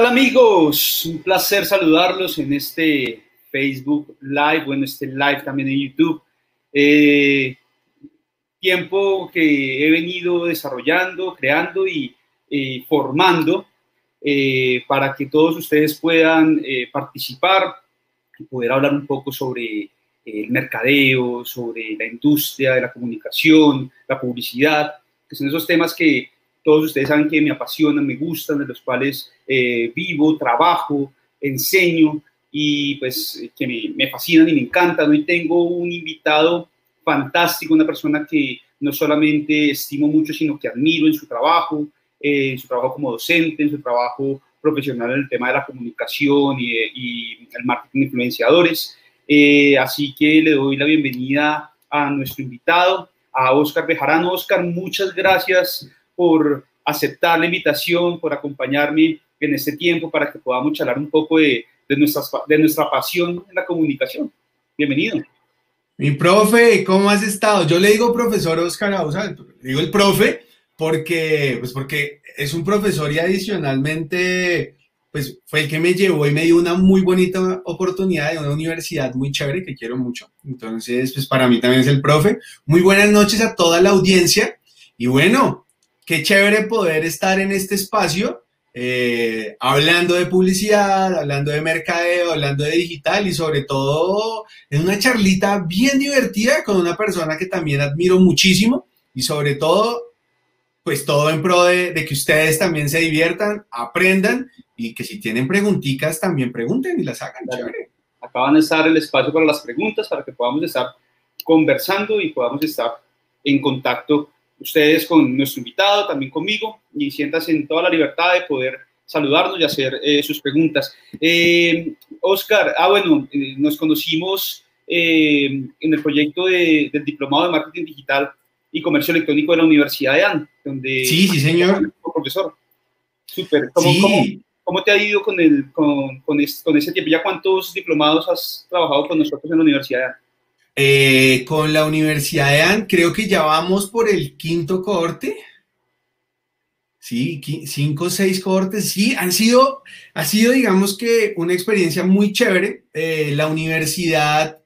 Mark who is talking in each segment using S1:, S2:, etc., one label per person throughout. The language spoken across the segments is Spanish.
S1: ¿Qué tal amigos? Un placer saludarlos en este Facebook Live, bueno, este live también en YouTube. Eh, tiempo que he venido desarrollando, creando y eh, formando eh, para que todos ustedes puedan participar y poder hablar un poco sobre el mercadeo, sobre la industria de la comunicación, la publicidad, que son esos temas que todos ustedes saben que me apasionan, me gustan, de los cuales eh, vivo, trabajo, enseño y pues que me, fascinan y me encantan. Hoy tengo un invitado fantástico, una persona que no solamente estimo mucho, sino que admiro en su trabajo, eh, en su trabajo como docente, en su trabajo profesional en el tema de la comunicación y, el marketing de influenciadores. Eh, así que le doy la bienvenida a nuestro invitado, a Oscar Bejarano. Oscar, muchas gracias por aceptar la invitación, por acompañarme en este tiempo para que podamos charlar un poco de, de, de nuestra pasión en la comunicación. Bienvenido.
S2: Mi profe, ¿cómo has estado? Yo le digo profesor Oscar Ausa, le digo el profe, porque, pues porque es un profesor y adicionalmente, pues fue el que me llevó y me dio una muy bonita oportunidad de una universidad muy chévere que quiero mucho. Entonces, pues para mí también es el profe. Muy buenas noches a toda la audiencia. Y bueno, qué chévere poder estar en este espacio eh, hablando de publicidad, hablando de mercadeo, hablando de digital y sobre todo en una charlita bien divertida con una persona que también admiro muchísimo y sobre todo, pues todo en pro de, que ustedes también se diviertan, aprendan y que si tienen preguntitas también pregunten y las hagan. Chévere.
S1: Acaban de estar el espacio para las preguntas para que podamos estar conversando y podamos estar en contacto ustedes con nuestro invitado, también conmigo, y siéntanse en toda la libertad de poder saludarnos y hacer eh, sus preguntas. Eh, Oscar, ah, bueno, eh, nos conocimos en el proyecto del Diplomado de Marketing Digital y Comercio Electrónico de la Universidad de AN, donde...
S2: Sí, sí, señor.
S1: Profesor. Súper. ¿Cómo, ¿cómo, te ha ido con, el, con, con, ese tiempo? ¿Ya cuántos diplomados has trabajado con nosotros en la Universidad de AN?
S2: Eh, con la Universidad de AN, creo que ya vamos por el quinto corte. Sí, cinco o seis cortes. Sí, han sido, ha sido, digamos que, una experiencia muy chévere. Eh, la universidad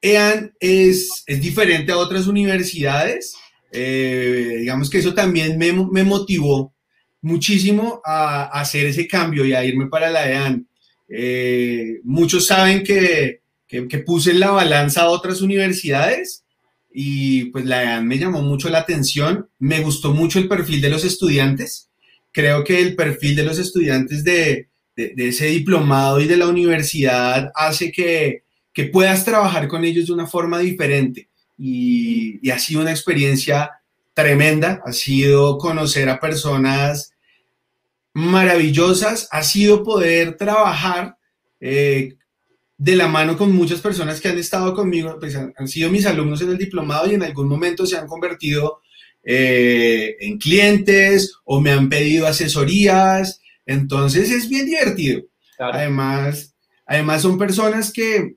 S2: EAN es, es, diferente a otras universidades. Eh, digamos que eso también me, me motivó muchísimo a, a, hacer ese cambio y a irme para la EAN. muchos saben que que, puse en la balanza a otras universidades y pues la EAN me llamó mucho la atención. Me gustó mucho el perfil de los estudiantes. Creo que el perfil de los estudiantes de, ese diplomado y de la universidad hace que, puedas trabajar con ellos de una forma diferente. Y, y, ha sido una experiencia tremenda. Ha sido conocer a personas maravillosas. Ha sido poder trabajar eh, de la mano con muchas personas que han estado conmigo, pues han, sido mis alumnos en el diplomado y en algún momento se han convertido eh, en clientes o me han pedido asesorías. Entonces es bien divertido. Además, además son personas que,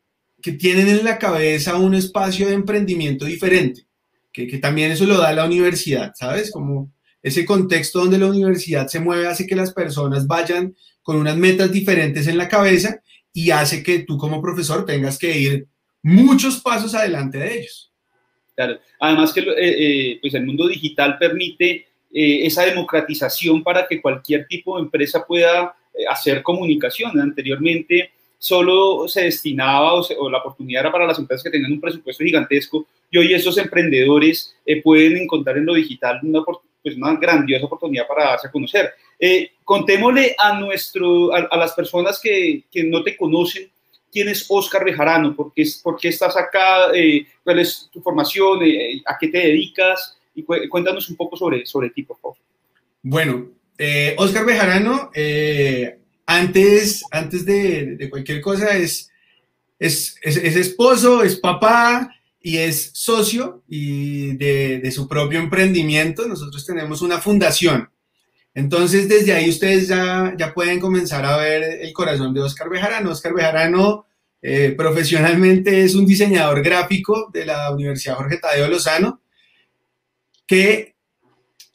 S2: tienen en la cabeza un espacio de emprendimiento diferente, que, que también eso lo da la universidad, ¿sabes? Como ese contexto donde la universidad se mueve hace que las personas vayan con unas metas diferentes en la cabeza y hace que tú como profesor tengas que ir muchos pasos adelante de ellos.
S1: Claro, además que eh, eh, pues el mundo digital permite eh, esa democratización para que cualquier tipo de empresa pueda hacer comunicación. Anteriormente solo se destinaba o, la oportunidad era para las empresas que tenían un presupuesto gigantesco y hoy esos emprendedores pueden encontrar en lo digital una, pues una grandiosa oportunidad para darse a conocer. Eh, contémosle a, nuestro, a, las personas que, que, no te conocen quién es Oscar Bejarano, por qué, por qué estás acá, eh, cuál es tu formación, eh, a qué te dedicas y cuéntanos un poco sobre, sobre ti, por favor.
S2: Bueno, Oscar Bejarano, antes, antes de, cualquier cosa, es, es, es esposo, es papá, y es socio y de, su propio emprendimiento. Nosotros tenemos una fundación. Entonces, desde ahí ustedes ya, ya pueden comenzar a ver el corazón de Oscar Bejarano. Oscar Bejarano eh, profesionalmente es un diseñador gráfico de la Universidad Jorge Tadeo Lozano que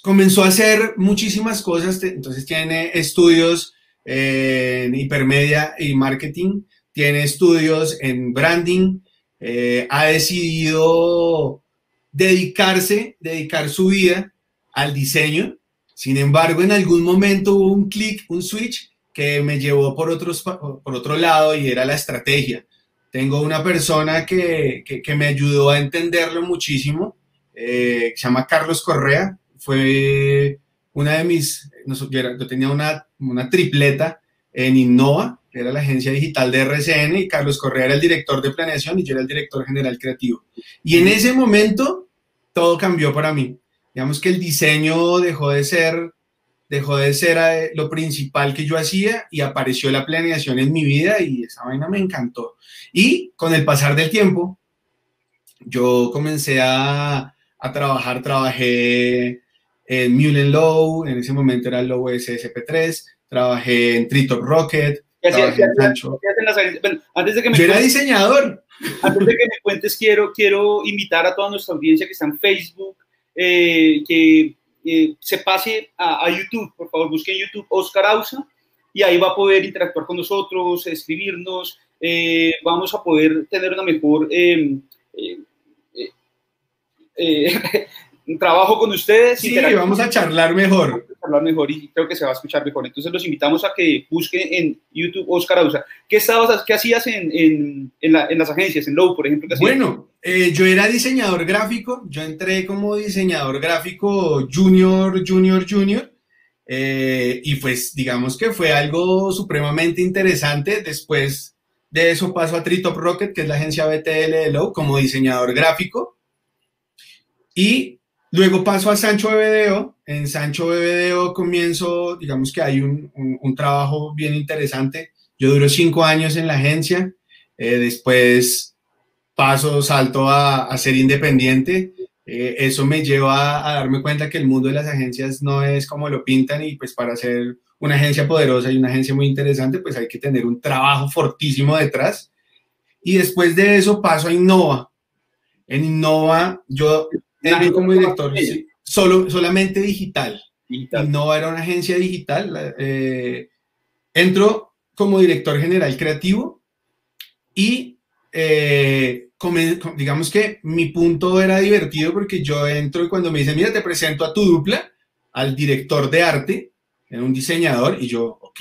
S2: comenzó a hacer muchísimas cosas. Entonces, tiene estudios en hipermedia y marketing, tiene estudios en branding, eh, ha decidido dedicarse, dedicar su vida al diseño. Sin embargo, en algún momento hubo un clic, un switch que me llevó por, otro lado y era la estrategia. Tengo una persona que, que, me ayudó a entenderlo muchísimo, eh, se llama Carlos Correa, fue una de mis, yo, tenía una, una tripleta en Innova, era la agencia digital de RCN, y Carlos Correa era el director de planeación y yo era el director general creativo. Y en ese momento todo cambió para mí. Digamos que el diseño dejó de ser, dejó de ser eh, lo principal que yo hacía y apareció la planeación en mi vida y esa vaina me encantó. Y con el pasar del tiempo, yo comencé a, a trabajar, trabajé en Mullen Low, en ese momento era el Low SSP3, trabajé en Tritop Rocket,
S1: antes de que me
S2: Yo era diseñador.
S1: Antes de que me cuentes, quiero, quiero invitar a toda nuestra audiencia que está en Facebook, eh, que eh, se pase a, YouTube, por favor, busquen YouTube Oscar Ausa y ahí va a poder interactuar con nosotros, escribirnos, eh, vamos a poder tener una mejor em, un trabajo con ustedes.
S2: Sí, vamos a charlar mejor.
S1: hablar mejor y creo que se va a escuchar mejor. Entonces los invitamos a que busquen en YouTube Oscar Ausa. ¿Qué, estabas, qué hacías en, en, en, las agencias, en Low, por ejemplo?
S2: bueno, eh, yo era diseñador gráfico. Yo entré como diseñador gráfico junior, junior, junior. Eh, y pues digamos que fue algo supremamente interesante. Después de eso paso a Tritop Rocket, que es la agencia BTL de Low, como diseñador gráfico. Y Luego paso a Sancho Bebedeo. En Sancho Bebedeo comienzo, digamos que hay un, un, trabajo bien interesante. Yo duro cinco años en la agencia. Eh, después paso, salto a, a ser independiente. Eh, eso me lleva a, darme cuenta que el mundo de las agencias no es como lo pintan y pues para ser una agencia poderosa y una agencia muy interesante, pues hay que tener un trabajo fortísimo detrás. Y después de eso paso a Innova. En Innova yo como director, solo, solamente digital. No era una agencia digital. Eh, entro como director general creativo y eh, digamos que mi punto era divertido porque yo entro y cuando me dicen, mira, te presento a tu dupla, al director de arte, era un diseñador, y yo, ok,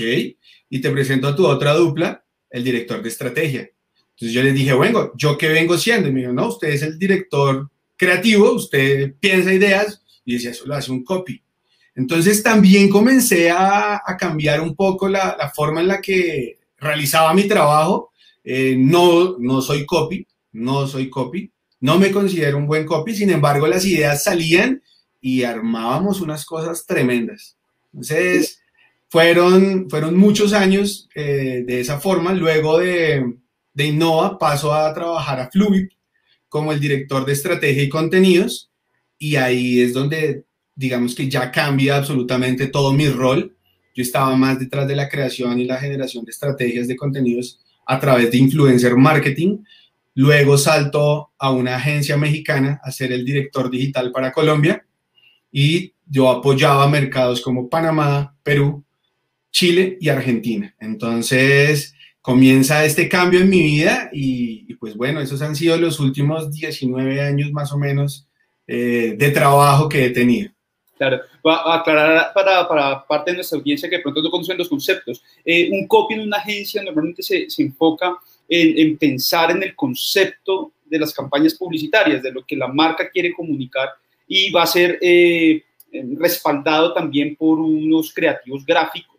S2: y te presento a tu otra dupla, el director de estrategia. Entonces yo les dije, bueno, ¿yo qué vengo siendo? Y me dijo, no, usted es el director creativo, usted piensa ideas y decía, eso lo hace un copy. Entonces también comencé a, cambiar un poco la, forma en la que realizaba mi trabajo. Eh, no, no soy copy, no soy copy, no me considero un buen copy, sin embargo las ideas salían y armábamos unas cosas tremendas. Entonces fueron, fueron muchos años eh, de esa forma. Luego de, de Innova paso a trabajar a Fluid, como el director de estrategia y contenidos y ahí es donde digamos que ya cambia absolutamente todo mi rol. Yo estaba más detrás de la creación y la generación de estrategias de contenidos a través de influencer marketing. Luego salto a una agencia mexicana a ser el director digital para Colombia y yo apoyaba mercados como Panamá, Perú, Chile y Argentina. Entonces, comienza este cambio en mi vida y, pues bueno, esos han sido los últimos 19 años más o menos eh, de trabajo que he tenido.
S1: Claro, va a aclarar para, para, parte de nuestra audiencia que de pronto no conocen los conceptos. Eh, un copy en una agencia normalmente se, se enfoca en, en, pensar en el concepto de las campañas publicitarias, de lo que la marca quiere comunicar y va a ser eh, respaldado también por unos creativos gráficos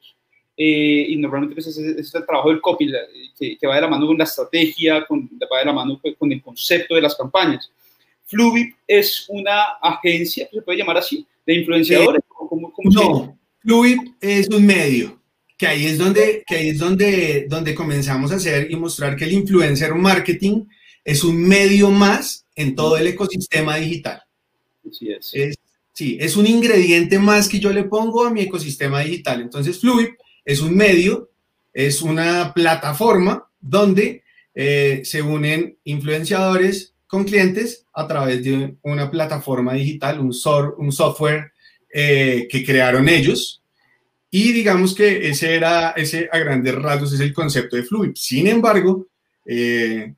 S1: eh, y normalmente pues, es, el trabajo del copy, que, que, va de la mano con la estrategia, con, va de la mano pues, con el concepto de las campañas. Fluvid es una agencia, se puede llamar así, de influenciadores.
S2: no, Fluvid es un medio, que ahí es donde, que ahí es donde, donde comenzamos a hacer y mostrar que el influencer marketing es un medio más en todo el ecosistema digital.
S1: Así es.
S2: es sí, es un ingrediente más que yo le pongo a mi ecosistema digital. Entonces, Fluid es un medio, es una plataforma donde eh, se unen influenciadores con clientes a través de una plataforma digital, un, un software eh, que crearon ellos. Y digamos que ese era, ese a grandes rasgos es el concepto de Fluid. Sin embargo, eh,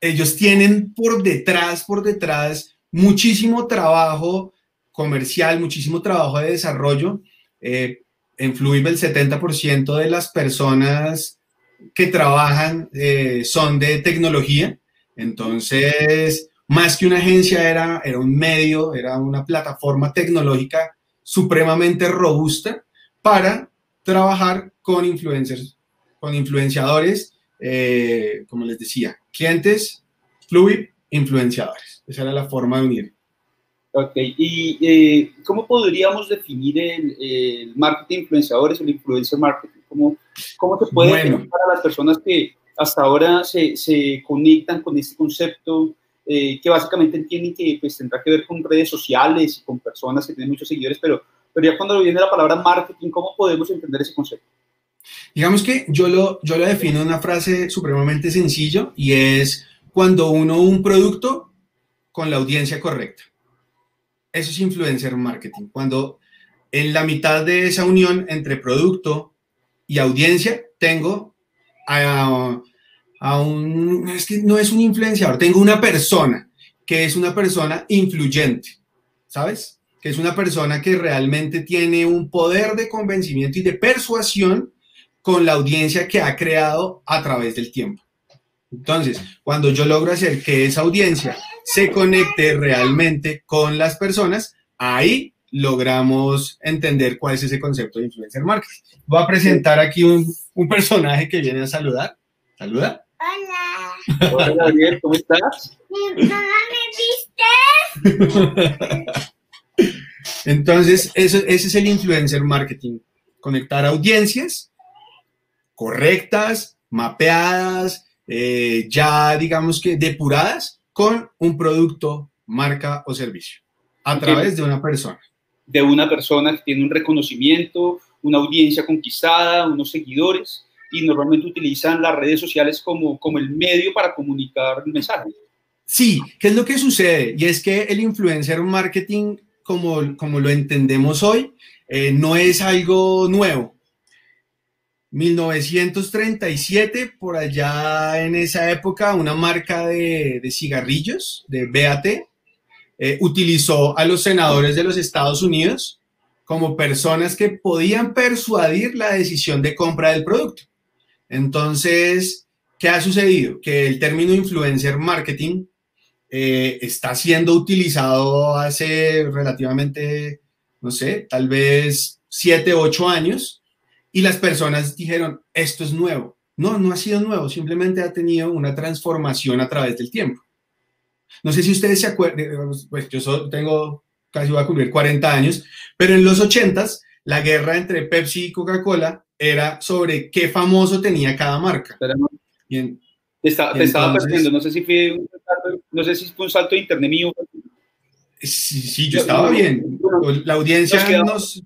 S2: ellos tienen por detrás, por detrás, muchísimo trabajo comercial, muchísimo trabajo de desarrollo. En Fluid el 70% de las personas que trabajan eh, son de tecnología. Entonces, más que una agencia, era, era un medio, era una plataforma tecnológica supremamente robusta para trabajar con influencers, con influenciadores, eh, como les decía, clientes, fluid, influenciadores. Esa era la forma de unir.
S1: Ok, ¿y eh, cómo podríamos definir el, marketing influenciadores, el influencer marketing? ¿Cómo, cómo se puede bueno. para las personas que hasta ahora se, se conectan con este concepto, eh, que básicamente entienden que pues, tendrá que ver con redes sociales y con personas que tienen muchos seguidores, pero pero ya cuando viene la palabra marketing, ¿cómo podemos entender ese concepto?
S2: Digamos que yo lo, yo lo defino en una frase supremamente sencillo y es cuando uno un producto con la audiencia correcta. Eso es influencer marketing. Cuando en la mitad de esa unión entre producto y audiencia tengo a, un, es que no es un influenciador, tengo una persona que es una persona influyente, ¿sabes? que es una persona que realmente tiene un poder de convencimiento y de persuasión con la audiencia que ha creado a través del tiempo. Entonces, cuando yo logro hacer que esa audiencia se conecte realmente con las personas, ahí logramos entender cuál es ese concepto de influencer marketing. Voy a presentar aquí un, un personaje que viene a saludar. Saluda.
S3: Hola.
S1: Hola, Gabriel, ¿cómo estás?
S3: ¿Mi mamá me viste?
S2: Entonces, eso, ese es el influencer marketing. Conectar audiencias correctas, mapeadas, eh, ya digamos que depuradas con un producto, marca o servicio a través de una persona.
S1: De una persona que tiene un reconocimiento, una audiencia conquistada, unos seguidores y normalmente utilizan las redes sociales como, como el medio para comunicar el mensaje.
S2: Sí, ¿qué es lo que sucede? Y es que el influencer marketing como, lo entendemos hoy, eh, no es algo nuevo. 1937, por allá en esa época, una marca de, cigarrillos, de BAT, eh, utilizó a los senadores de los Estados Unidos como personas que podían persuadir la decisión de compra del producto. Entonces, ¿qué ha sucedido? Que el término influencer marketing eh, está siendo utilizado hace relativamente, no sé, tal vez siete, ocho años, y las personas dijeron, esto es nuevo. No, no ha sido nuevo, simplemente ha tenido una transformación a través del tiempo. No sé si ustedes se acuerdan, pues yo tengo, casi voy a cumplir 40 años, pero en los 80 la guerra entre Pepsi y Coca-Cola era sobre qué famoso tenía cada marca.
S1: Bien. Te, estaba perdiendo, no sé si fue un salto, no sé si fue un salto de internet mío.
S2: Sí, sí yo estaba bien. La audiencia nos...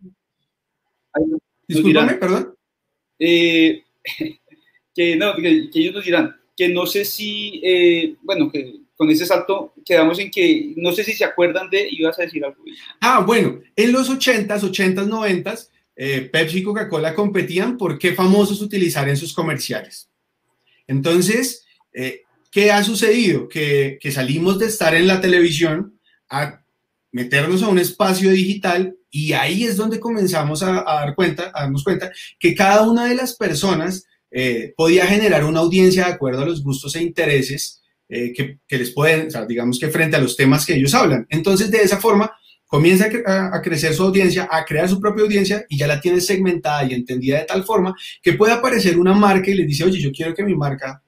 S1: Disculpame, perdón. Eh, que, no, que, ellos nos dirán que no sé si, eh, bueno, que con ese salto quedamos en que no sé si se acuerdan de, ibas a decir algo.
S2: Ah, bueno, en los 80s, 80s, 90s, Pepsi y Coca-Cola competían por qué famosos utilizar en sus comerciales. Entonces, eh, ¿Qué ha sucedido? Que, salimos de estar en la televisión a meternos a un espacio digital y ahí es donde comenzamos a, dar cuenta, a darnos cuenta que cada una de las personas eh, podía generar una audiencia de acuerdo a los gustos e intereses eh, que, les pueden, digamos que frente a los temas que ellos hablan. Entonces, de esa forma, comienza a, a, crecer su audiencia, a crear su propia audiencia y ya la tiene segmentada y entendida de tal forma que puede aparecer una marca y les dice, oye, yo quiero que mi marca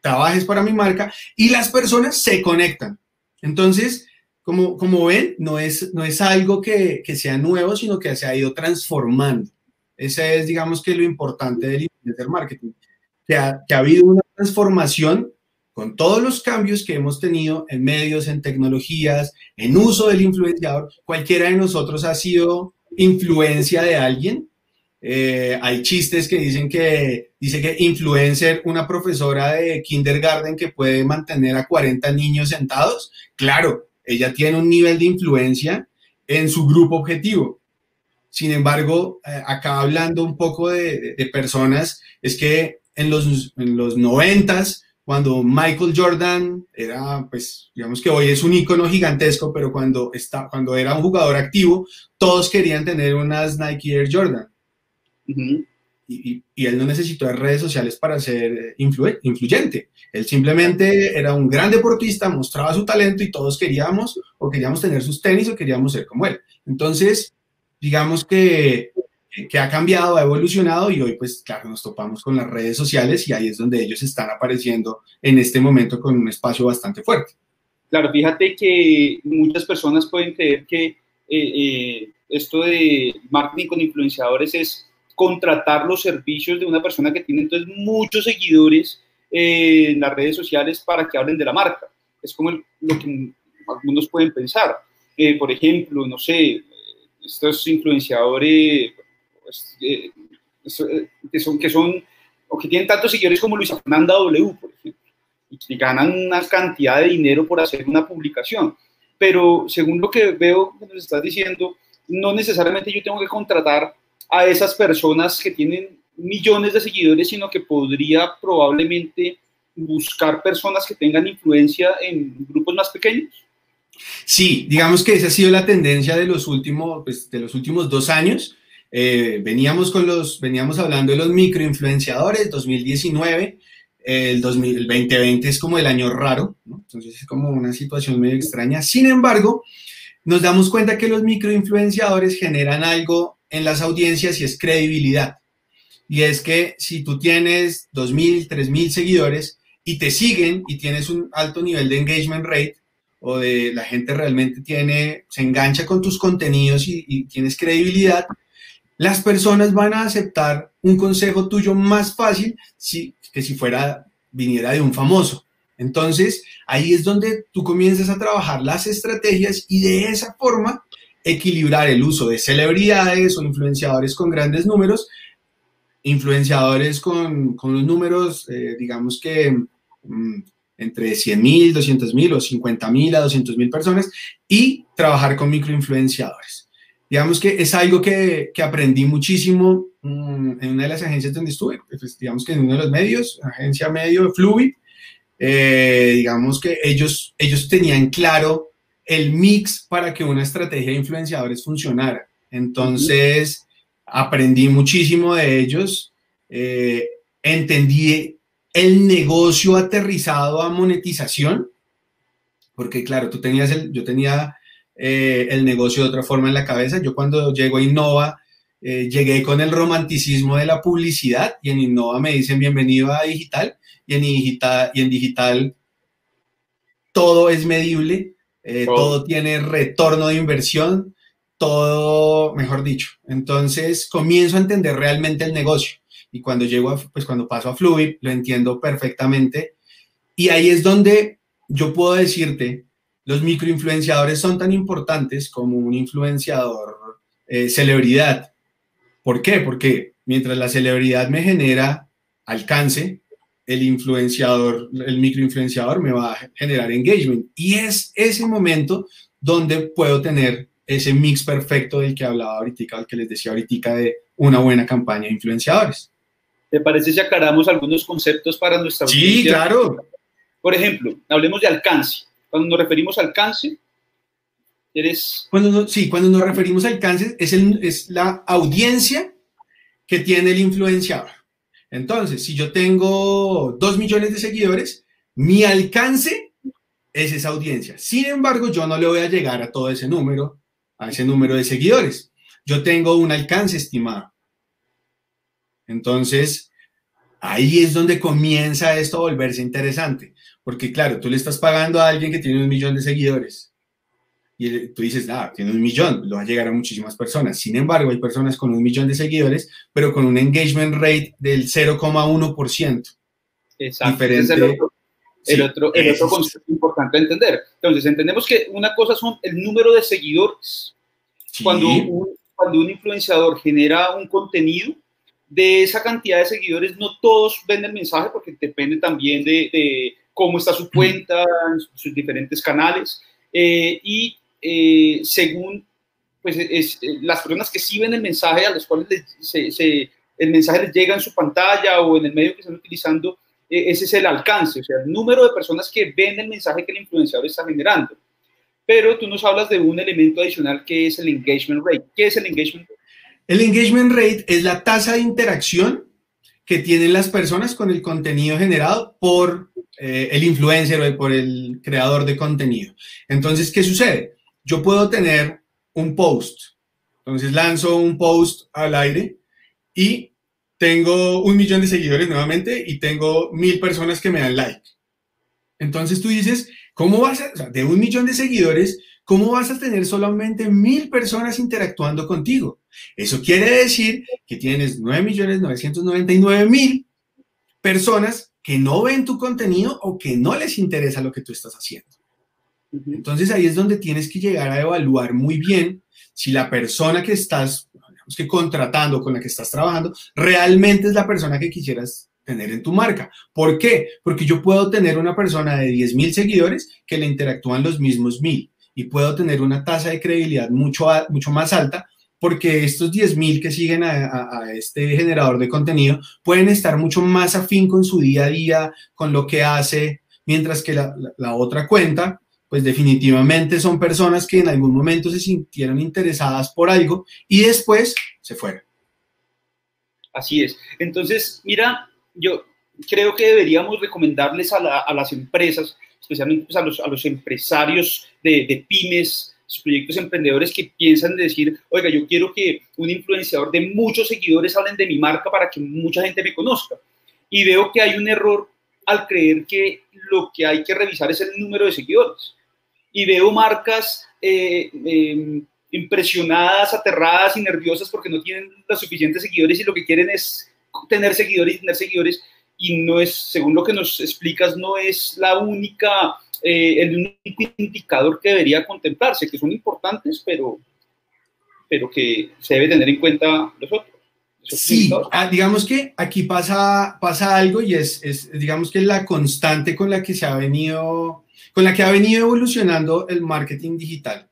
S2: trabajes para mi marca y las personas se conectan. Entonces, como, como ven, no es, no es algo que, sea nuevo, sino que se ha ido transformando. Ese es, digamos, que lo importante del influencer marketing, que ha, que ha habido una transformación con todos los cambios que hemos tenido en medios, en tecnologías, en uso del influenciador. Cualquiera de nosotros ha sido influencia de alguien eh, hay chistes que dicen que, dice que influencer, una profesora de kindergarten que puede mantener a 40 niños sentados, claro, ella tiene un nivel de influencia en su grupo objetivo. Sin embargo, eh, acá hablando un poco de, personas, es que en los, en los 90 cuando Michael Jordan era, pues, digamos que hoy es un icono gigantesco, pero cuando, está, cuando era un jugador activo, todos querían tener unas Nike Air Jordan. y, y, él no necesitó redes sociales para ser influ influyente. Él simplemente era un gran deportista, mostraba su talento y todos queríamos o queríamos tener sus tenis o queríamos ser como él. Entonces, digamos que que ha cambiado, ha evolucionado y hoy pues claro, nos topamos con las redes sociales y ahí es donde ellos están apareciendo en este momento con un espacio bastante fuerte.
S1: Claro, fíjate que muchas personas pueden creer que eh, eh, esto de marketing con influenciadores es contratar los servicios de una persona que tiene entonces muchos seguidores eh, en las redes sociales para que hablen de la marca. Es como el, lo que algunos pueden pensar. por ejemplo, no sé, estos influenciadores, pues, eh, eh, que, son, que son, o que tienen tantos seguidores como Luisa Fernanda W, por ejemplo, y que ganan una cantidad de dinero por hacer una publicación. Pero según lo que veo que nos estás diciendo, no necesariamente yo tengo que contratar a esas personas que tienen millones de seguidores, sino que podría probablemente buscar personas que tengan influencia en grupos más pequeños.
S2: Sí, digamos que esa ha sido la tendencia de los últimos, pues, de los últimos dos años. Eh, veníamos, con los, veníamos hablando de los microinfluenciadores, 2019, el, 2020 es como el año raro, entonces es como una situación medio extraña. Sin embargo, nos damos cuenta que los microinfluenciadores generan algo en las audiencias y es credibilidad. Y es que si tú tienes 2.000, 3.000 seguidores y te siguen y tienes un alto nivel de engagement rate, o de la gente realmente tiene, se engancha con tus contenidos y, y tienes credibilidad, las personas van a aceptar un consejo tuyo más fácil si, que si fuera, viniera de un famoso. Entonces, ahí es donde tú comienzas a trabajar las estrategias y de esa forma equilibrar el uso de celebridades o influenciadores con grandes números, influenciadores con, con los números, eh, digamos que mm, entre 100 mil, 200 mil o 50 mil a 200 mil personas y trabajar con microinfluenciadores. Digamos que es algo que, que aprendí muchísimo mm, en una de las agencias donde estuve, pues, digamos que en uno de los medios, agencia medio, Fluid, eh, digamos que ellos, ellos tenían claro el mix para que una estrategia de influenciadores funcionara. Entonces, aprendí muchísimo de ellos, eh, entendí el negocio aterrizado a monetización, porque claro, tú tenías el, yo tenía eh, el negocio de otra forma en la cabeza. Yo cuando llego a Innova, eh, llegué con el romanticismo de la publicidad y en Innova me dicen bienvenido a digital y en digital, y en digital todo es medible, eh, todo tiene retorno de inversión, todo, mejor dicho. Entonces comienzo a entender realmente el negocio y cuando llego a, pues cuando paso a Fluid lo entiendo perfectamente y ahí es donde yo puedo decirte los microinfluenciadores son tan importantes como un influenciador eh, celebridad. ¿Por qué? Porque mientras la celebridad me genera alcance, el influenciador, el microinfluenciador me va a generar engagement. Y es ese momento donde puedo tener ese mix perfecto del que hablaba ahorita, del que les decía ahorita de una buena campaña de influenciadores.
S1: ¿Te parece si aclaramos algunos conceptos para nuestra
S2: audiencia? Sí, claro.
S1: Por ejemplo, hablemos de alcance. Cuando nos referimos al alcance, eres...
S2: Cuando sí, cuando nos referimos al alcance, es, es la audiencia que tiene el influenciador. Entonces, si yo tengo dos millones de seguidores, mi alcance es esa audiencia. Sin embargo, yo no le voy a llegar a todo ese número, a ese número de seguidores. Yo tengo un alcance estimado. Entonces, ahí es donde comienza esto a volverse interesante. Porque claro, tú le estás pagando a alguien que tiene un millón de seguidores. Y tú dices, ah, tiene un millón, lo va a llegar a muchísimas personas. Sin embargo, hay personas con un millón de seguidores, pero con un engagement rate del 0,1%.
S1: Exacto. Diferente. el otro, el otro, concepto importante a entender. Entonces, entendemos que una cosa son el número de seguidores. Cuando, un, cuando un influenciador genera un contenido, de esa cantidad de seguidores, no todos ven el mensaje porque depende también de cómo está su cuenta, sus diferentes canales. Eh, y eh, según pues es, las personas que sí ven el mensaje, a las cuales el mensaje les llega en su pantalla o en el medio que están utilizando, ese es el alcance, o sea, el número de personas que ven el mensaje que el influenciador está generando. Pero tú nos hablas de un elemento adicional que es el engagement rate. ¿Qué es el engagement rate?
S2: El engagement rate es la tasa de interacción que tienen las personas con el contenido generado por eh, el influencer o por el creador de contenido. Entonces, ¿qué sucede? Yo puedo tener un post. Entonces lanzo un post al aire y tengo un millón de seguidores nuevamente y tengo mil personas que me dan like. Entonces tú dices, ¿cómo vas a, o de un millón de seguidores, ¿cómo vas a tener solamente mil personas interactuando contigo? Eso quiere decir que tienes 9.999.000 personas que no ven tu contenido o que no les interesa lo que tú estás haciendo. Entonces ahí es donde tienes que llegar a evaluar muy bien si la persona que estás que contratando, con la que estás trabajando, realmente es la persona que quisieras tener en tu marca. ¿Por qué? Porque yo puedo tener una persona de 10.000 seguidores que le interactúan los mismos mil y puedo tener una tasa de credibilidad mucho, mucho más alta porque estos 10.000 que siguen a, este generador de contenido pueden estar mucho más afín con su día a día, con lo que hace, mientras que la otra cuenta, pues definitivamente son personas que en algún momento se sintieron interesadas por algo y después se fueron.
S1: Así es. Entonces, mira, yo creo que deberíamos recomendarles a, las empresas, especialmente pues, a, los, empresarios de, de pymes, proyectos emprendedores que piensan decir, oiga, yo quiero que un influenciador de muchos seguidores hablen de mi marca para que mucha gente me conozca. Y veo que hay un error al creer que lo que hay que revisar es el número de seguidores. Y veo marcas eh, em, impresionadas, aterradas y nerviosas porque no tienen los suficientes seguidores y lo que quieren es tener seguidores y tener seguidores y no es, según lo que nos explicas, no es la única, eh, el único indicador que debería contemplarse, que son importantes, pero, pero que se debe tener en cuenta los otros.
S2: Sí, ah, digamos que aquí pasa, pasa algo y es, es, digamos que la constante con la que se ha venido, con la que ha venido evolucionando el marketing digital.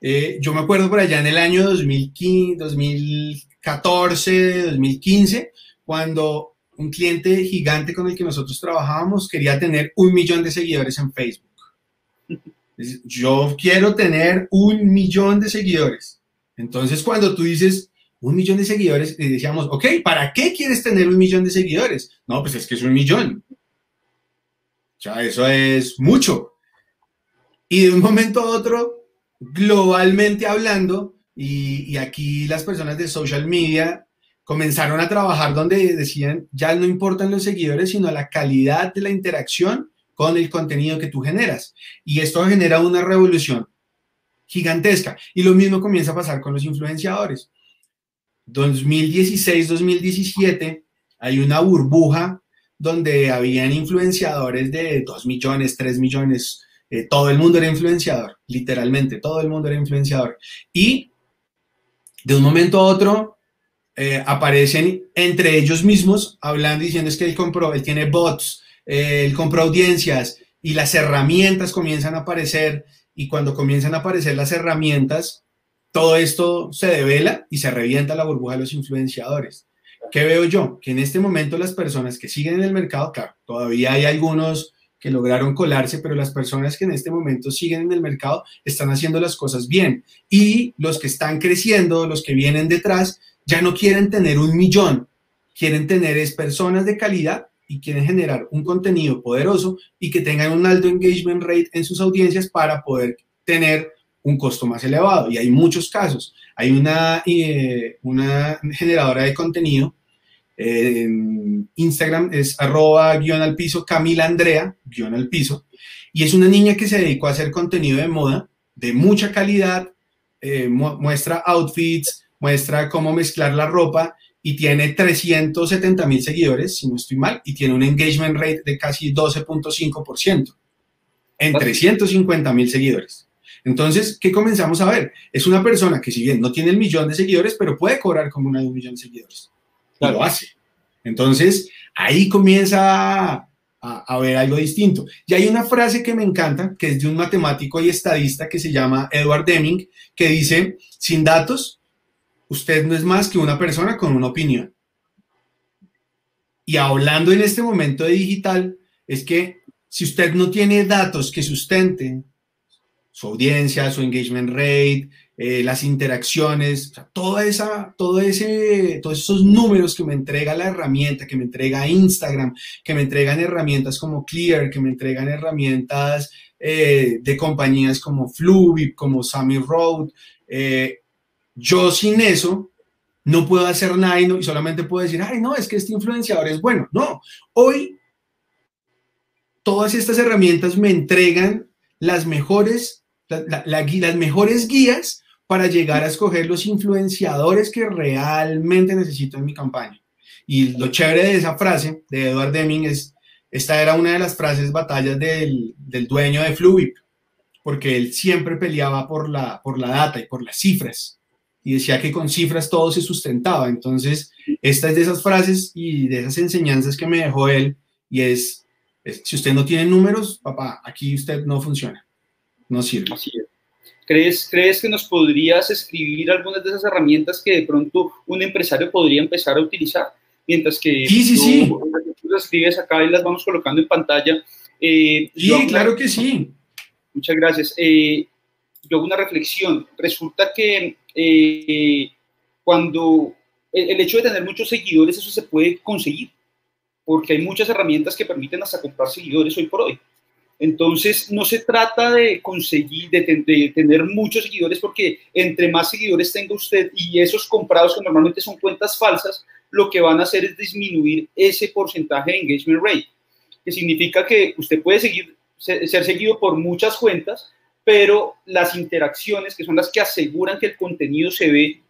S2: Eh, yo me acuerdo por allá en el año 2015, 2014, 2015, cuando un cliente gigante con el que nosotros trabajábamos quería tener un millón de seguidores en Facebook. Yo quiero tener un millón de seguidores. Entonces, cuando tú dices un millón de seguidores, le decíamos, ok, ¿para qué quieres tener un millón de seguidores? No, pues es que es un millón. Sea, eso es mucho. Y de un momento a otro, globalmente hablando, y, y aquí las personas de social media comenzaron a trabajar donde decían, ya no importan los seguidores, sino la calidad de la interacción con el contenido que tú generas. Y esto genera una revolución gigantesca. Y lo mismo comienza a pasar con los influenciadores. 2016-2017 hay una burbuja donde habían influenciadores de 2 millones, 3 millones, eh, todo el mundo era influenciador, literalmente, todo el mundo era influenciador. Y de un momento a otro eh, aparecen entre ellos mismos hablando diciendo es que él compró, él tiene bots, eh, él compró audiencias y las herramientas comienzan a aparecer y cuando comienzan a aparecer las herramientas, todo esto se devela y se revienta la burbuja de los influenciadores. ¿Qué veo yo? Que en este momento las personas que siguen en el mercado, claro, todavía hay algunos que lograron colarse, pero las personas que en este momento siguen en el mercado están haciendo las cosas bien. Y los que están creciendo, los que vienen detrás, ya no quieren tener un millón, quieren tener es personas de calidad y quieren generar un contenido poderoso y que tengan un alto engagement rate en sus audiencias para poder tener un costo más elevado. Y hay muchos casos. Hay una, eh, una generadora de contenido en Instagram, es arroba guion al piso, Camila Andrea, guion al piso, y es una niña que se dedicó a hacer contenido de moda de mucha calidad, eh, muestra outfits, muestra cómo mezclar la ropa y tiene 370 mil seguidores, si no estoy mal, y tiene un engagement rate de casi 12.5% en 350 mil seguidores. Entonces, ¿qué comenzamos a ver? Es una persona que si bien no tiene el millón de seguidores, pero puede cobrar como una de un millón de seguidores. Y lo hace. Entonces, ahí comienza a, ver algo distinto. Y hay una frase que me encanta, que es de un matemático y estadista que se llama Edward Deming, que dice, sin datos, usted no es más que una persona con una opinión. Y hablando en este momento de digital, es que si usted no tiene datos que sustenten su audiencia, su engagement rate, eh, las interacciones, toda esa, todo ese, todos esos números que me entrega la herramienta, que me entrega Instagram, que me entregan herramientas como Clear, que me entregan herramientas eh, de compañías como Fluvi, como Sammy Road. Eh, yo sin eso no puedo hacer nada y, y solamente puedo decir, ay, no, es que este influenciador es bueno. No, hoy todas estas herramientas me entregan las mejores, las mejores guías para llegar a escoger los influenciadores que realmente necesito en mi campaña. Y lo chévere de esa frase de Edward Deming es, esta era una de las frases batallas del, del dueño de Fluid, porque él siempre peleaba por la, por la data y por las cifras. Y decía que con cifras todo se sustentaba. Entonces, esta es de esas frases y de esas enseñanzas que me dejó él. Y es, si usted no tiene números, papá, aquí usted no funciona. No sirve.
S1: ¿Crees, ¿Crees que nos podrías escribir algunas de esas herramientas que de pronto un empresario podría empezar a utilizar? Mientras que
S2: sí, sí, sí.
S1: tú las escribes acá y las vamos colocando en pantalla.
S2: Eh, sí, claro que sí.
S1: Muchas gracias. Eh, yo hago una reflexión. Resulta que eh, cuando el, el, hecho de tener muchos seguidores, eso se puede conseguir, porque hay muchas herramientas que permiten hasta comprar seguidores hoy por hoy. Entonces, no se trata de conseguir, de, tener muchos seguidores, porque entre más seguidores tenga usted y esos comprados que normalmente son cuentas falsas, lo que van a hacer es disminuir ese porcentaje de engagement rate, que significa que usted puede seguir, ser seguido por muchas cuentas, pero las interacciones, que son las que aseguran que el contenido se ve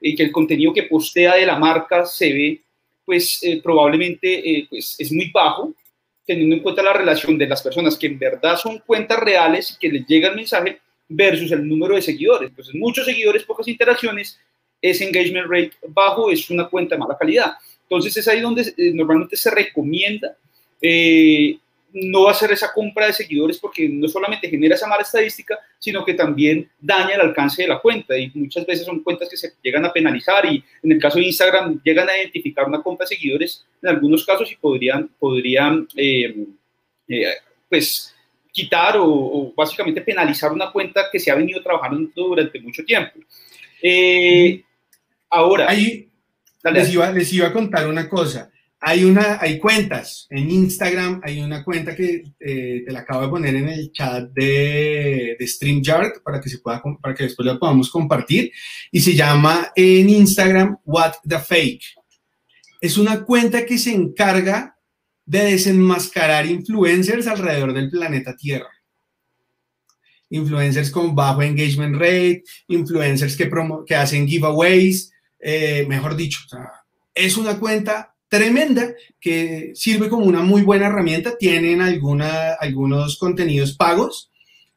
S1: y que el contenido que postea de la marca se ve, pues eh, probablemente eh, pues, es muy bajo teniendo en cuenta la relación de las personas que en verdad son cuentas reales y que les llega el mensaje versus el número de seguidores. Entonces, muchos seguidores, pocas interacciones, ese engagement rate bajo es una cuenta de mala calidad. Entonces, es ahí donde eh, normalmente se recomienda eh, no hacer esa compra de seguidores porque no solamente genera esa mala estadística, sino que también daña el alcance de la cuenta y muchas veces son cuentas que se llegan a penalizar y en el caso de Instagram llegan a identificar una compra de seguidores en algunos casos y podrían, podrían eh, eh, pues quitar o, básicamente penalizar una cuenta que se ha venido trabajando durante mucho tiempo. Eh, ahora...
S2: Ahí les iba, les iba a contar una cosa. Hay, una, hay cuentas en Instagram, hay una cuenta que eh, te la acabo de poner en el chat de, de StreamYard para que, se pueda, para que después la podamos compartir y se llama en Instagram What the Fake. Es una cuenta que se encarga de desenmascarar influencers alrededor del planeta Tierra. Influencers con bajo engagement rate, influencers que, que hacen giveaways, eh, mejor dicho, es una cuenta tremenda que sirve como una muy buena herramienta. Tienen alguna, algunos contenidos pagos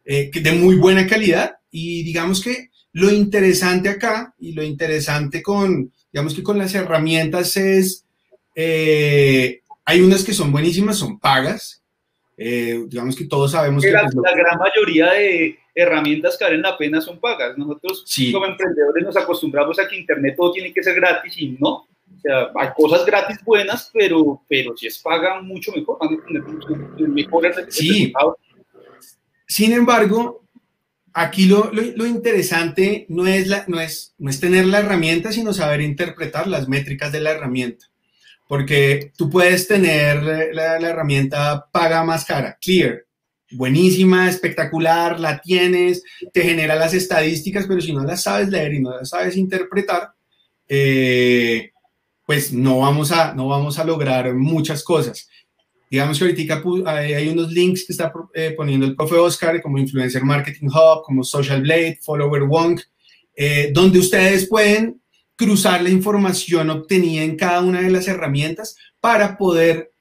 S2: eh, de muy buena calidad y digamos que lo interesante acá y lo interesante con, digamos que con las herramientas es, eh, hay unas que son buenísimas, son pagas. Eh, digamos que todos sabemos que...
S1: La, pues, la gran mayoría de herramientas que valen la pena son pagas. Nosotros como emprendedores nos acostumbramos a que Internet todo tiene que ser gratis y no hay cosas gratis buenas, pero, pero si es paga, mucho mejor, van a tener mejores
S2: sí. Sin embargo, aquí lo, lo, interesante no es, la, no, es, no es tener la herramienta, sino saber interpretar las métricas de la herramienta. Porque tú puedes tener la, la herramienta paga más cara, Clear, buenísima, espectacular, la tienes, te genera las estadísticas, pero si no las sabes leer y no las sabes interpretar, eh, pues no vamos a, no vamos a lograr muchas cosas. Digamos que ahorita hay unos links que está eh, poniendo el profe Oscar, como Influencer Marketing Hub, como Social Blade, Follower Wonk, eh, donde ustedes pueden cruzar la información obtenida en cada una de las herramientas para poder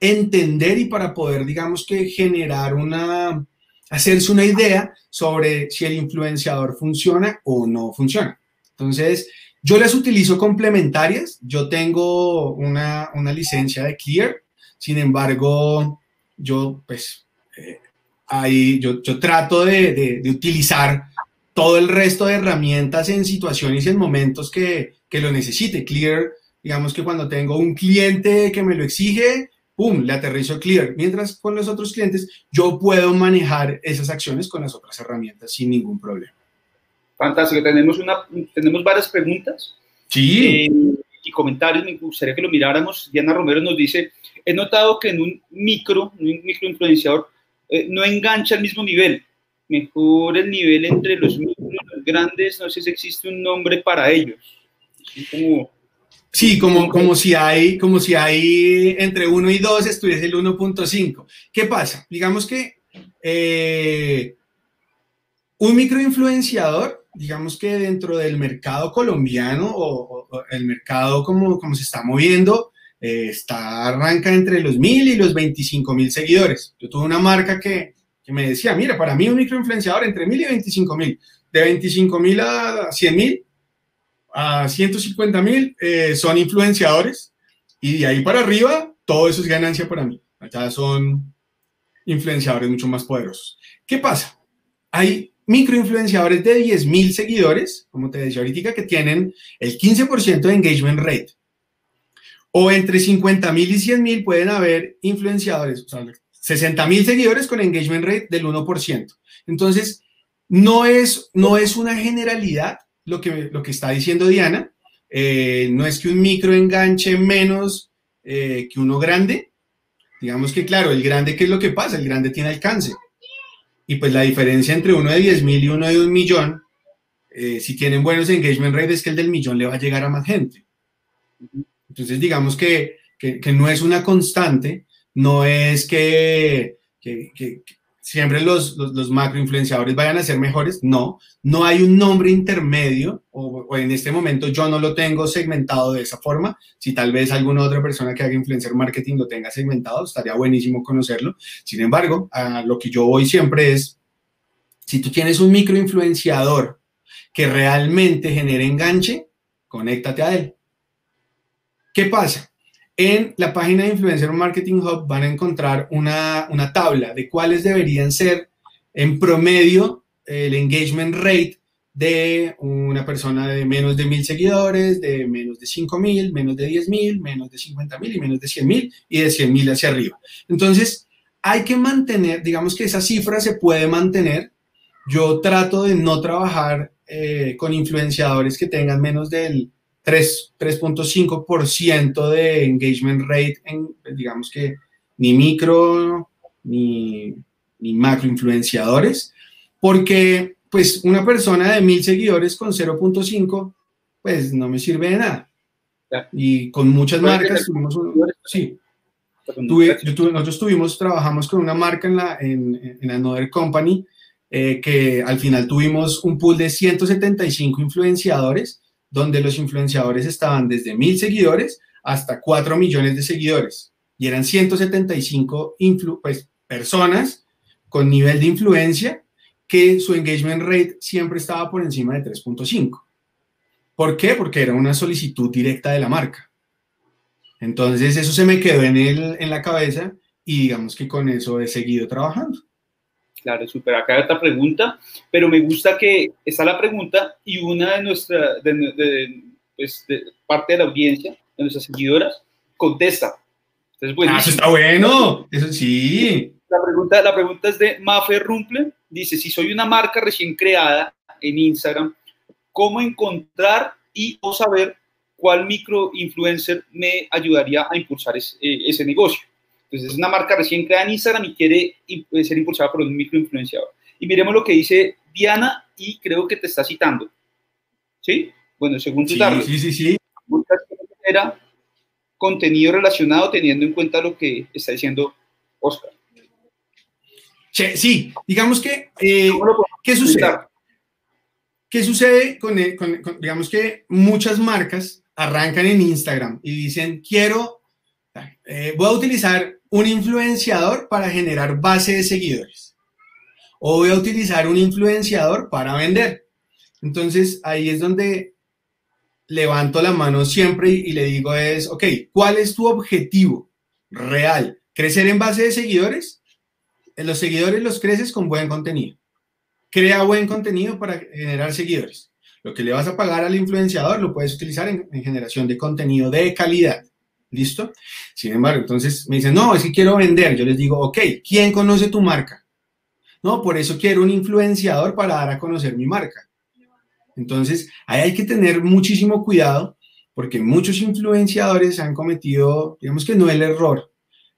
S2: entender y para poder, digamos que, generar una, hacerse una idea sobre si el influenciador funciona o no funciona. Entonces, yo las utilizo complementarias. Yo tengo una, una licencia de Clear. Sin embargo, yo, pues, eh, ahí yo, trato de, de, de, utilizar todo el resto de herramientas en situaciones y en momentos que, que lo necesite. Clear, digamos que cuando tengo un cliente que me lo exige, ¡pum!, le aterrizo Clear. Mientras con los otros clientes, yo puedo manejar esas acciones con las otras herramientas sin ningún problema.
S1: Fantástico. Tenemos, una, tenemos varias preguntas.
S2: Sí.
S1: Eh, y comentarios, me gustaría que lo miráramos. Diana Romero nos dice, he notado que en un micro, un micro influenciador, eh, no engancha al mismo nivel. Mejor el nivel entre los micros y los grandes, no sé si existe un nombre para ellos.
S2: Como, sí, como, como, si hay, como si hay entre 1 y 2 estuviese el 1.5. ¿Qué pasa? Digamos que eh, un microinfluenciador digamos que dentro del mercado colombiano o, el mercado como, como se está moviendo, eh, está, arranca entre los mil y los 25 mil seguidores. Yo tuve una marca que, que, me decía, mira, para mí un microinfluenciador entre mil y 25 mil, de 25 mil a 100 mil, a 150 mil eh, son influenciadores y de ahí para arriba todo eso es ganancia para mí. Allá son influenciadores mucho más poderosos. ¿Qué pasa? Hay microinfluenciadores de 10.000 seguidores, como te decía ahorita, que tienen el 15% de engagement rate. O entre 50.000 y 100.000 pueden haber influenciadores, o sea, 60.000 seguidores con engagement rate del 1%. Entonces, no es, no es una generalidad lo que, lo que está diciendo Diana. Eh, no es que un micro enganche menos eh, que uno grande. Digamos que, claro, el grande, ¿qué es lo que pasa? El grande tiene alcance. Y pues la diferencia entre uno de 10 mil y uno de un millón, eh, si tienen buenos engagement rates, es que el del millón le va a llegar a más gente. Entonces, digamos que, que, no es una constante, no es que siempre los, los, macroinfluenciadores vayan a ser mejores, no, no hay un nombre intermedio, o, o, en este momento yo no lo tengo segmentado de esa forma, si tal vez alguna otra persona que haga influencer marketing lo tenga segmentado, estaría buenísimo conocerlo, sin embargo, a lo que yo voy siempre es, si tú tienes un microinfluenciador que realmente genere enganche, conéctate a él. ¿Qué pasa? En la página de Influencer Marketing Hub van a encontrar una, una tabla de cuáles deberían ser en promedio el engagement rate de una persona de menos de mil seguidores, de menos de cinco mil, menos de diez mil, menos de cincuenta mil y menos de cien mil y de cien mil hacia arriba. Entonces, hay que mantener, digamos que esa cifra se puede mantener. Yo trato de no trabajar eh, con influenciadores que tengan menos del 3.5% de engagement rate en, digamos que, ni micro ni, ni macro influenciadores, porque pues una persona de mil seguidores con 0.5, pues no me sirve de nada. Y con muchas marcas tuvimos un, sí, tuve, yo tuve, nosotros tuvimos, trabajamos con una marca en la en, en Another Company, eh, que al final tuvimos un pool de 175 influenciadores donde los influenciadores estaban desde mil seguidores hasta 4 millones de seguidores. Y eran 175 pues, personas con nivel de influencia que su engagement rate siempre estaba por encima de 3.5. ¿Por qué? Porque era una solicitud directa de la marca. Entonces eso se me quedó en, el, en la cabeza y digamos que con eso he seguido trabajando.
S1: Claro, súper. Acá hay otra pregunta, pero me gusta que está la pregunta y una de nuestra, de, de, pues, de parte de la audiencia, de nuestras seguidoras, contesta.
S2: Entonces, bueno, ah, eso está bueno, eso sí.
S1: La pregunta, la pregunta es de Mafe Rumple, dice, si soy una marca recién creada en Instagram, ¿cómo encontrar y o saber cuál micro influencer me ayudaría a impulsar ese, ese negocio? Entonces es una marca recién creada en Instagram y quiere ser impulsada por un microinfluenciador. Y miremos lo que dice Diana y creo que te está citando. ¿Sí? Bueno, según tu
S2: sí, tarde, sí, sí, sí.
S1: Era contenido relacionado teniendo en cuenta lo que está diciendo Oscar.
S2: Sí, digamos que, eh, ¿qué sucede? ¿Qué sucede con, con, con, digamos que muchas marcas arrancan en Instagram y dicen, quiero, eh, voy a utilizar un influenciador para generar base de seguidores. O voy a utilizar un influenciador para vender. Entonces ahí es donde levanto la mano siempre y, le digo es, ok, ¿cuál es tu objetivo? real. Crecer en base de seguidores, los seguidores los creces con buen contenido. Crea buen contenido para generar seguidores. Lo que le vas a pagar al influenciador lo puedes utilizar en generación de contenido de calidad. ¿Listo? Sin embargo, entonces me dicen, no, es que quiero vender. Yo les digo, ok, ¿quién conoce tu marca? No, por eso quiero un influenciador para dar a conocer mi marca. Entonces, ahí hay que tener muchísimo cuidado porque muchos influenciadores han cometido, digamos que no el error,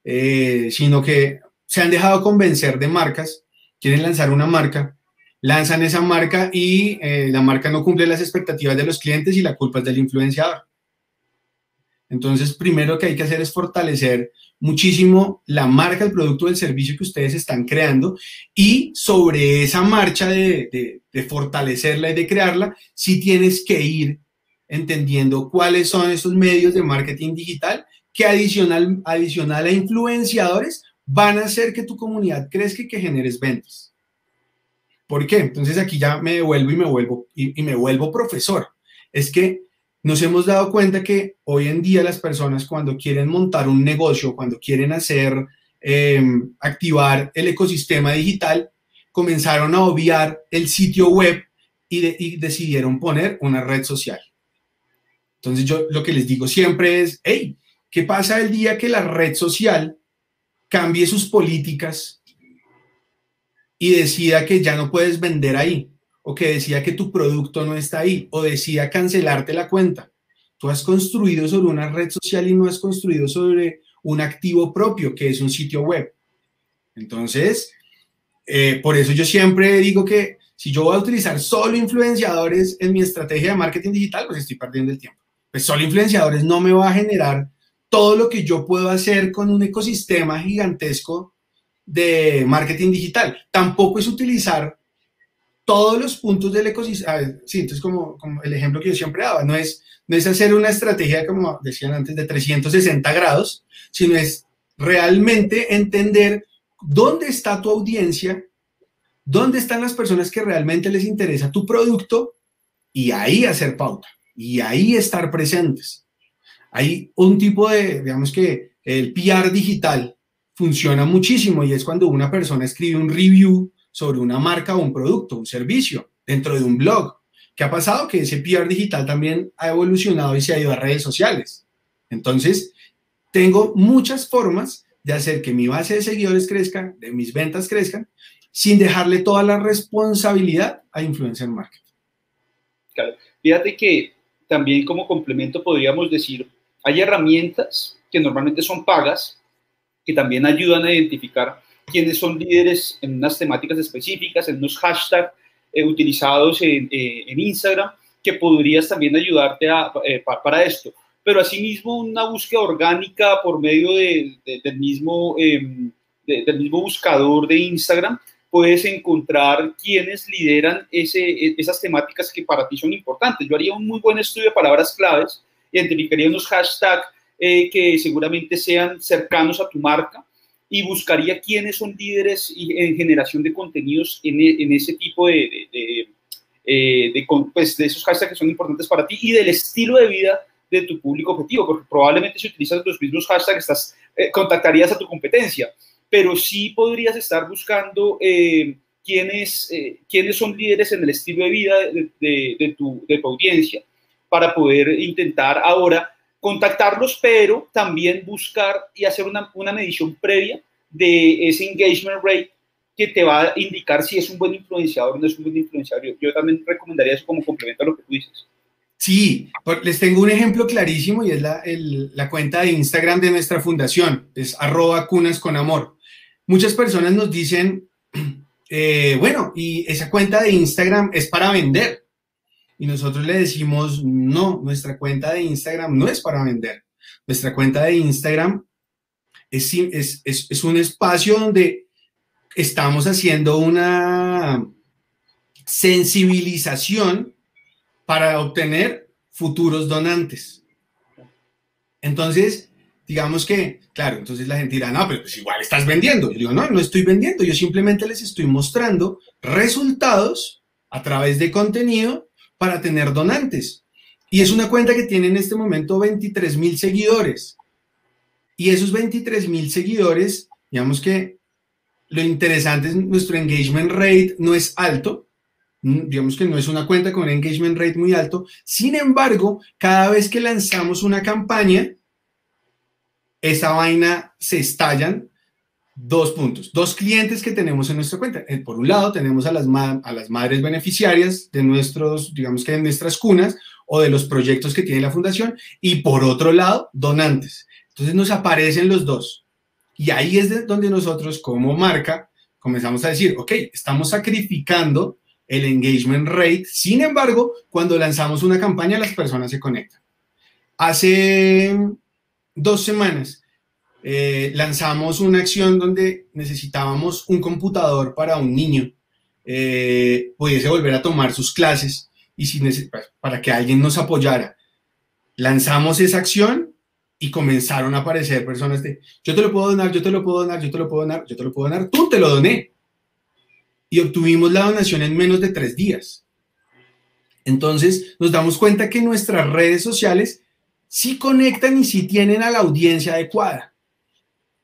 S2: eh, sino que se han dejado convencer de marcas, quieren lanzar una marca, lanzan esa marca y eh, la marca no cumple las expectativas de los clientes y la culpa es del influenciador. Entonces, primero que hay que hacer es fortalecer muchísimo la marca, el producto, el servicio que ustedes están creando y sobre esa marcha de, fortalecerla y de crearla, sí tienes que ir entendiendo cuáles son esos medios de marketing digital que adicional, a influenciadores van a hacer que tu comunidad crezca y que generes ventas. ¿Por qué? Entonces aquí ya me devuelvo y me vuelvo, y me vuelvo profesor. Es que nos hemos dado cuenta que hoy en día las personas cuando quieren montar un negocio, cuando quieren hacer, em, activar el ecosistema digital, comenzaron a obviar el sitio web y, decidieron poner una red social. Entonces yo lo que les digo siempre es, hey, ¿qué pasa el día que la red social cambie sus políticas y decida que ya no puedes vender ahí? O que decía que tu producto no está ahí o decía cancelarte la cuenta. Tú has construido sobre una red social y no has construido sobre un activo propio, que es un sitio web. Entonces, eh, por eso yo siempre digo que si yo voy a utilizar solo influenciadores en mi estrategia de marketing digital, pues estoy perdiendo el tiempo. Pues solo influenciadores no me va a generar todo lo que yo puedo hacer con un ecosistema gigantesco de marketing digital. Tampoco es utilizar todos los puntos del ecosistema, sí, entonces como, como, el ejemplo que yo siempre daba, no es, no es hacer una estrategia, como decían antes, de 360 grados, sino es realmente entender dónde está tu audiencia, dónde están las personas que realmente les interesa tu producto y ahí hacer pauta y ahí estar presentes. Hay un tipo de, digamos que el PR digital funciona muchísimo y es cuando una persona escribe un review sobre una marca o un producto, un servicio, dentro de un blog. ¿Qué ha pasado? Que ese PR digital también ha evolucionado y se ha ido a redes sociales. Entonces, tengo muchas formas de hacer que mi base de seguidores crezca, de mis ventas crezcan, sin dejarle toda la responsabilidad a Influencer Marketing.
S1: Claro. Fíjate que también como complemento podríamos decir, hay herramientas que normalmente son pagas, que también ayudan a identificar quiénes son líderes en unas temáticas específicas, en unos hashtags eh, utilizados en, eh, en, Instagram, que podrías también ayudarte a, eh, para esto. Pero asimismo, una búsqueda orgánica por medio de, del, mismo, em, del mismo buscador de Instagram, puedes encontrar quiénes lideran ese, e, esas temáticas que para ti son importantes. Yo haría un muy buen estudio de palabras claves, identificaría unos hashtags que seguramente sean cercanos a tu marca y buscaría quiénes son líderes en generación de contenidos en, e, ese tipo de, de, eh, pues, de, esos hashtags que son importantes para ti y del estilo de vida de tu público objetivo, porque probablemente si utilizas los mismos hashtags eh, contactarías a tu competencia, pero sí podrías estar buscando eh, quiénes, quiénes son líderes en el estilo de vida de, tu, de tu audiencia para poder intentar ahora contactarlos, pero también buscar y hacer una, una, medición previa de ese engagement rate que te va a indicar si es un buen influenciador o no es un buen influenciador. Yo, también recomendaría eso como complemento a lo que tú dices.
S2: Sí, les tengo un ejemplo clarísimo y es la, el, la cuenta de Instagram de nuestra fundación, es arroba cunas con amor. Muchas personas nos dicen, eh, bueno, y esa cuenta de Instagram es para vender y nosotros le decimos, no, nuestra cuenta de Instagram no es para vender. Nuestra cuenta de Instagram es, es, es, un espacio donde estamos haciendo una sensibilización para obtener futuros donantes. Entonces, digamos que, claro, entonces la gente dirá, no, pero pues igual estás vendiendo. Yo digo, no, no estoy vendiendo, yo simplemente les estoy mostrando resultados a través de contenido para tener donantes. Y es una cuenta que tiene en este momento 23 mil seguidores. Y esos 23 mil seguidores, digamos que lo interesante es nuestro engagement rate no es alto, mm, digamos que no es una cuenta con un engagement rate muy alto. Sin embargo, cada vez que lanzamos una campaña, esa vaina se estallan dos puntos, dos clientes que tenemos en nuestra cuenta. Eh, por un lado, tenemos a las, a las madres beneficiarias de nuestros, digamos que de nuestras cunas o de los proyectos que tiene la fundación, y por otro lado, donantes. Entonces nos aparecen los dos. Y ahí es donde nosotros como marca comenzamos a decir, ok, estamos sacrificando el engagement rate, sin embargo, cuando lanzamos una campaña las personas se conectan. Hace dos semanas eh, lanzamos una acción donde necesitábamos un computador para un niño eh, pudiese volver a tomar sus clases y si para que alguien nos apoyara. Lanzamos esa acción y comenzaron a aparecer personas de, yo te lo puedo donar, yo te lo puedo donar, yo te lo puedo donar, yo te lo puedo donar, tú te lo doné. Y obtuvimos la donación en menos de tres días. Entonces nos damos cuenta que nuestras redes sociales sí conectan y sí tienen a la audiencia adecuada.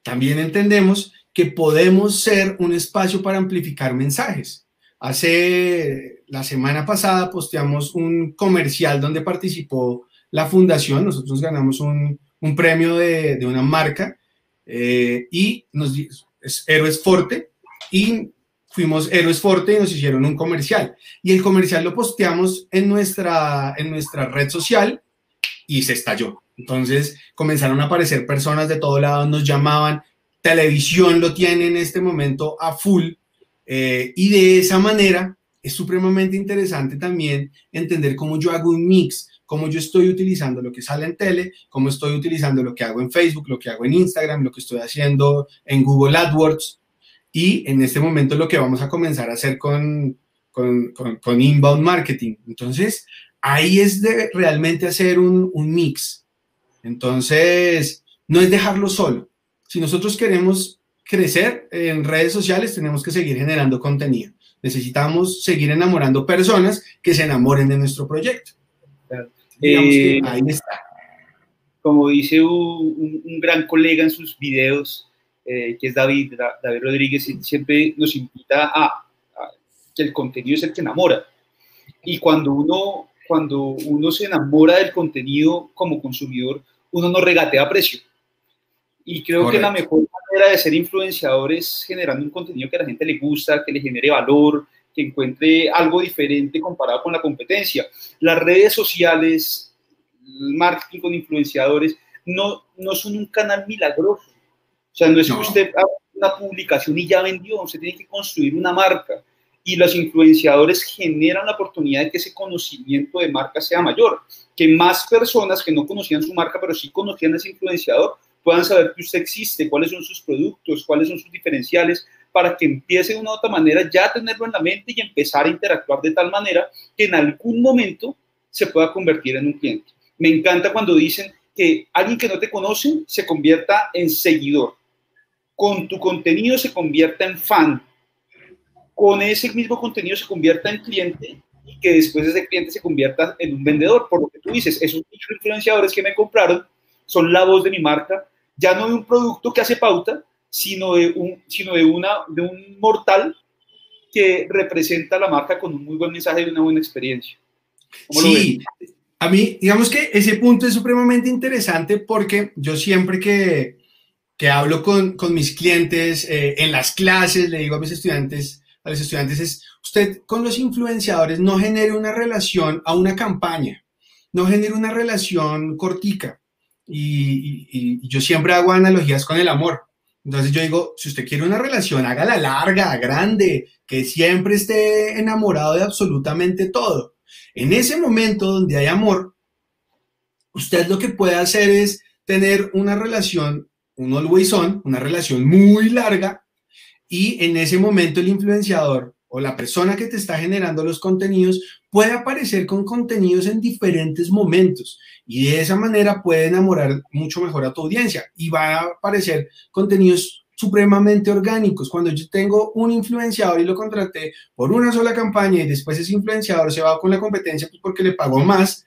S2: También entendemos que podemos ser un espacio para amplificar mensajes. Hace la semana pasada posteamos un comercial donde participó la fundación, nosotros ganamos un, premio de, de, una marca eh, y nos es Héroes Forte y fuimos Héroes Forte y nos hicieron un comercial. Y el comercial lo posteamos en nuestra, en nuestra red social y se estalló. Entonces comenzaron a aparecer personas de todo lado, nos llamaban, televisión lo tiene en este momento a full eh, y de esa manera es supremamente interesante también entender cómo yo hago un mix, cómo yo estoy utilizando lo que sale en tele, cómo estoy utilizando lo que hago en Facebook, lo que hago en Instagram, lo que estoy haciendo en Google AdWords y en este momento lo que vamos a comenzar a hacer con, con, con, inbound marketing. Entonces, ahí es de realmente hacer un, un mix. Entonces, no es dejarlo solo. Si nosotros queremos crecer en redes sociales, tenemos que seguir generando contenido. Necesitamos seguir enamorando personas que se enamoren de nuestro proyecto.
S1: Eh, ahí está. Como dice un, gran colega en sus videos, eh, que es David, David Rodríguez, siempre nos invita a, a, que el contenido es el que enamora. Y cuando uno, cuando uno se enamora del contenido como consumidor, uno no regatea precio. Y creo que la mejor manera de ser influenciador es generando un contenido que a la gente le gusta, que le genere valor, que encuentre algo diferente comparado con la competencia. Las redes sociales, el marketing con influenciadores, no, no son un canal milagroso. O sea, no es que usted haga una publicación y ya vendió, usted tiene que construir una marca. Y los influenciadores generan la oportunidad de que ese conocimiento de marca sea mayor, que más personas que no conocían su marca, pero sí conocían a ese influenciador, puedan saber que usted existe, cuáles son sus productos, cuáles son sus diferenciales, para que empiece de una u otra manera ya a tenerlo en la mente y empezar a interactuar de tal manera que en algún momento se pueda convertir en un cliente. Me encanta cuando dicen que alguien que no te conoce se convierta en seguidor, con tu contenido se convierta en fan, con ese mismo contenido se convierta en cliente y que después ese cliente se convierta en un vendedor. Por lo que tú dices, esos influenciadores que me compraron son la voz de mi marca, ya no de un producto que hace pauta, sino de un, sino de una, de un mortal que representa la marca con un muy buen mensaje y una buena experiencia.
S2: Sí, a mí, digamos que ese punto es supremamente interesante porque yo siempre que, que hablo con, con mis clientes eh, en las clases, le digo a mis estudiantes, a los estudiantes es, usted con los influenciadores no genere una relación a una campaña, no genere una relación cortica y, yo siempre hago analogías con el amor. Entonces yo digo, si usted quiere una relación, hágala larga, grande, que siempre esté enamorado de absolutamente todo. En ese momento donde hay amor, usted lo que puede hacer es tener una relación, un always on, una relación muy larga, y en ese momento el influenciador o la persona que te está generando los contenidos puede aparecer con contenidos en diferentes momentos y de esa manera puede enamorar mucho mejor a tu audiencia y va a aparecer contenidos supremamente orgánicos. Cuando yo tengo un influenciador y lo contraté por una sola campaña y después ese influenciador se va con la competencia pues, porque le pagó más,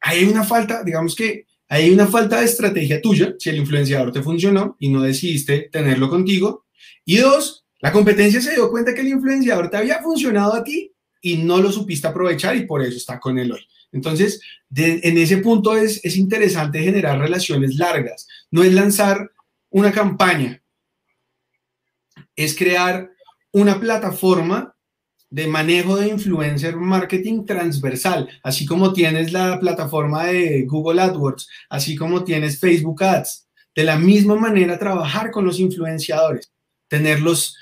S2: hay una falta, digamos que Hay una falta de estrategia tuya si el influenciador te funcionó y no decidiste tenerlo contigo. Y dos, la competencia se dio cuenta que el influenciador te había funcionado a ti y no lo supiste aprovechar y por eso está con él hoy. Entonces, en ese punto es, es interesante generar relaciones largas. No es lanzar una campaña, es crear una plataforma de manejo de influencer marketing transversal, así como tienes la plataforma de Google AdWords, así como tienes Facebook Ads. De la misma manera, trabajar con los influenciadores, tenerlos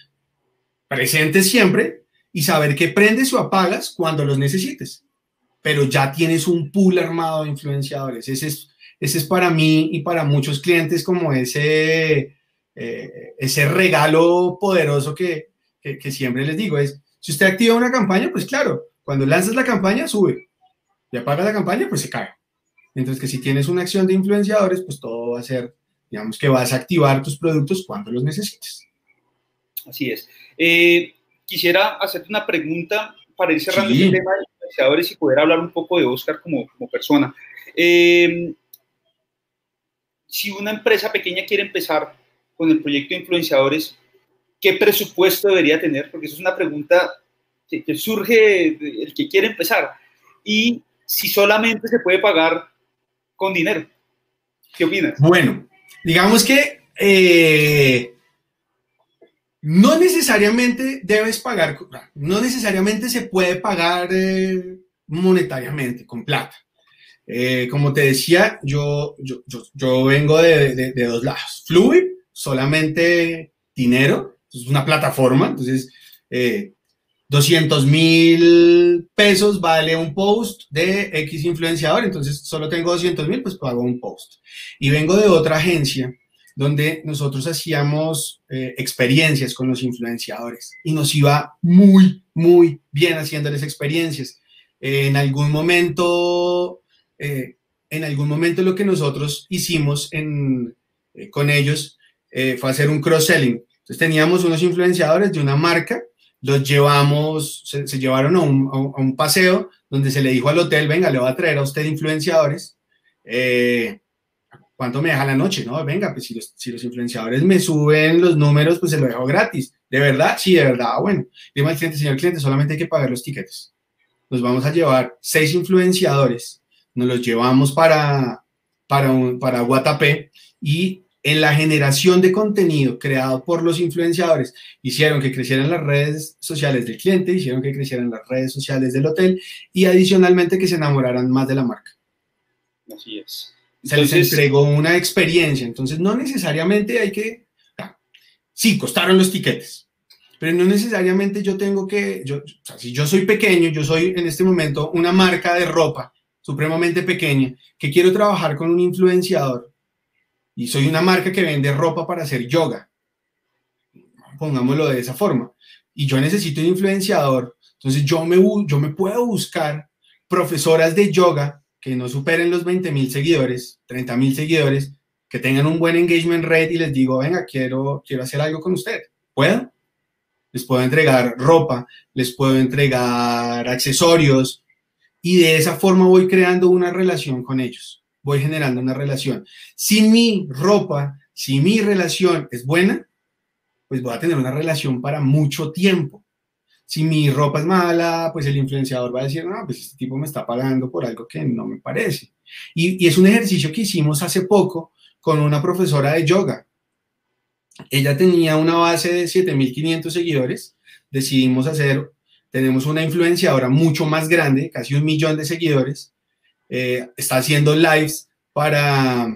S2: presentes siempre y saber que prendes o apagas cuando los necesites. Pero ya tienes un pool armado de influenciadores. Ese es, ese es para mí y para muchos clientes como ese, eh, ese regalo poderoso que, siempre les digo. Es, si usted activa una campaña, pues claro, cuando lanzas la campaña, sube. Y apaga la campaña, pues se cae. Mientras que si tienes una acción de influenciadores, pues todo va a ser, digamos que vas a activar tus productos cuando los necesites.
S1: Así es. Eh, quisiera hacerte una pregunta para ir cerrando sí. el tema de influenciadores y poder hablar un poco de Oscar como, como persona. Eh, si una empresa pequeña quiere empezar con el proyecto de influenciadores, ¿qué presupuesto debería tener? Porque eso es una pregunta que, que surge el que quiere empezar. Y si solamente se puede pagar con dinero. ¿Qué opinas?
S2: Bueno, digamos que eh, no necesariamente debes pagar, no necesariamente se puede pagar eh, monetariamente, con plata. Eh, como te decía, yo, yo, yo, vengo de, de, de, dos lados. Fluid, solamente dinero, es una plataforma, entonces eh, 200 mil pesos vale un post de X influenciador, entonces solo tengo 200 mil, pues pago un post. Y vengo de otra agencia donde nosotros hacíamos eh, experiencias con los influenciadores y nos iba muy, muy bien haciéndoles experiencias. Eh, en algún momento, eh, en algún momento lo que nosotros hicimos con ellos fue hacer un cross-selling. Entonces teníamos unos influenciadores de una marca, los llevamos, se, llevaron a un, paseo donde se le dijo al hotel, venga, le voy a traer a usted influenciadores. ¿Cuánto me deja la noche? No, venga, pues si los, si los, influenciadores me suben los números, pues se lo dejo gratis. ¿De verdad? Sí, de verdad. Ah, bueno, digo al cliente, señor cliente, solamente hay que pagar los tickets. Nos vamos a llevar seis influenciadores, nos los llevamos para, para, un, para Guatapé y en la generación de contenido creado por los influenciadores, hicieron que crecieran las redes sociales del cliente, hicieron que crecieran las redes sociales del hotel y adicionalmente que se enamoraran más de la marca.
S1: Así es.
S2: Entonces, se les entregó una experiencia, entonces no necesariamente hay que... Sí, costaron los tiquetes, pero no necesariamente yo tengo que... Yo, o sea, si yo soy pequeño, yo soy en este momento una marca de ropa supremamente pequeña, que quiero trabajar con un influenciador y soy una marca que vende ropa para hacer yoga, pongámoslo de esa forma, y yo necesito un influenciador, entonces yo me, yo me puedo buscar profesoras de yoga que no superen los 20 mil seguidores, 30 mil seguidores, que tengan un buen engagement rate y les digo, venga, quiero, quiero hacer algo con usted. ¿Puedo? Les puedo entregar ropa, les puedo entregar accesorios y de esa forma voy creando una relación con ellos voy generando una relación. Si mi ropa, si mi relación es buena, pues voy a tener una relación para mucho tiempo. Si mi ropa es mala, pues el influenciador va a decir, no, pues este tipo me está pagando por algo que no me parece. Y, y es un ejercicio que hicimos hace poco con una profesora de yoga. Ella tenía una base de 7.500 seguidores. Decidimos hacer, tenemos una influenciadora mucho más grande, casi un millón de seguidores eh, está haciendo lives para,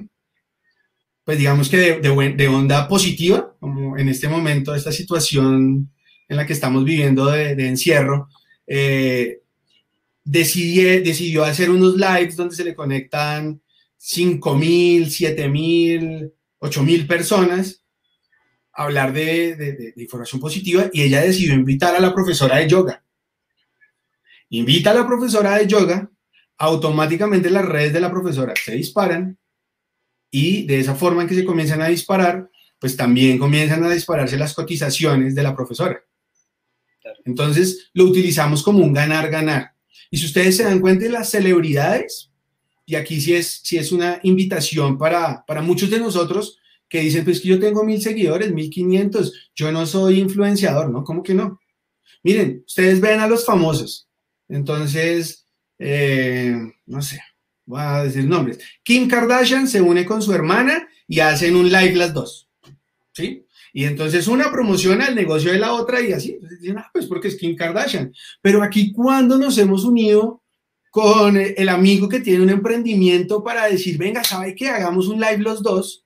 S2: pues digamos que de, de, de, onda positiva, como en este momento, esta situación en la que estamos viviendo de, encierro, eh, decidió, hacer unos lives donde se le conectan 5 mil, 7 mil, 8 mil personas a hablar de, de, de, información positiva y ella decidió invitar a la profesora de yoga. Invita a la profesora de yoga automáticamente las redes de la profesora se disparan y de esa forma en que se comienzan a disparar, pues también comienzan a dispararse las cotizaciones de la profesora. Entonces lo utilizamos como un ganar-ganar. Y si ustedes se dan cuenta, las celebridades y aquí sí es, sí es una invitación para, para muchos de nosotros que dicen, pues que yo tengo mil seguidores, mil quinientos, yo no soy influenciador, ¿no? ¿Cómo que no? Miren, ustedes ven a los famosos, entonces, eh, no sé, voy a decir nombres. Kim Kardashian se une con su hermana y hacen un live las dos, ¿sí? Y entonces una promociona el negocio de la otra y así, entonces dicen, ah, pues porque es Kim Kardashian. Pero aquí, cuando nos hemos unido con el amigo que tiene un emprendimiento para decir, venga, ¿sabe qué? Hagamos un live los dos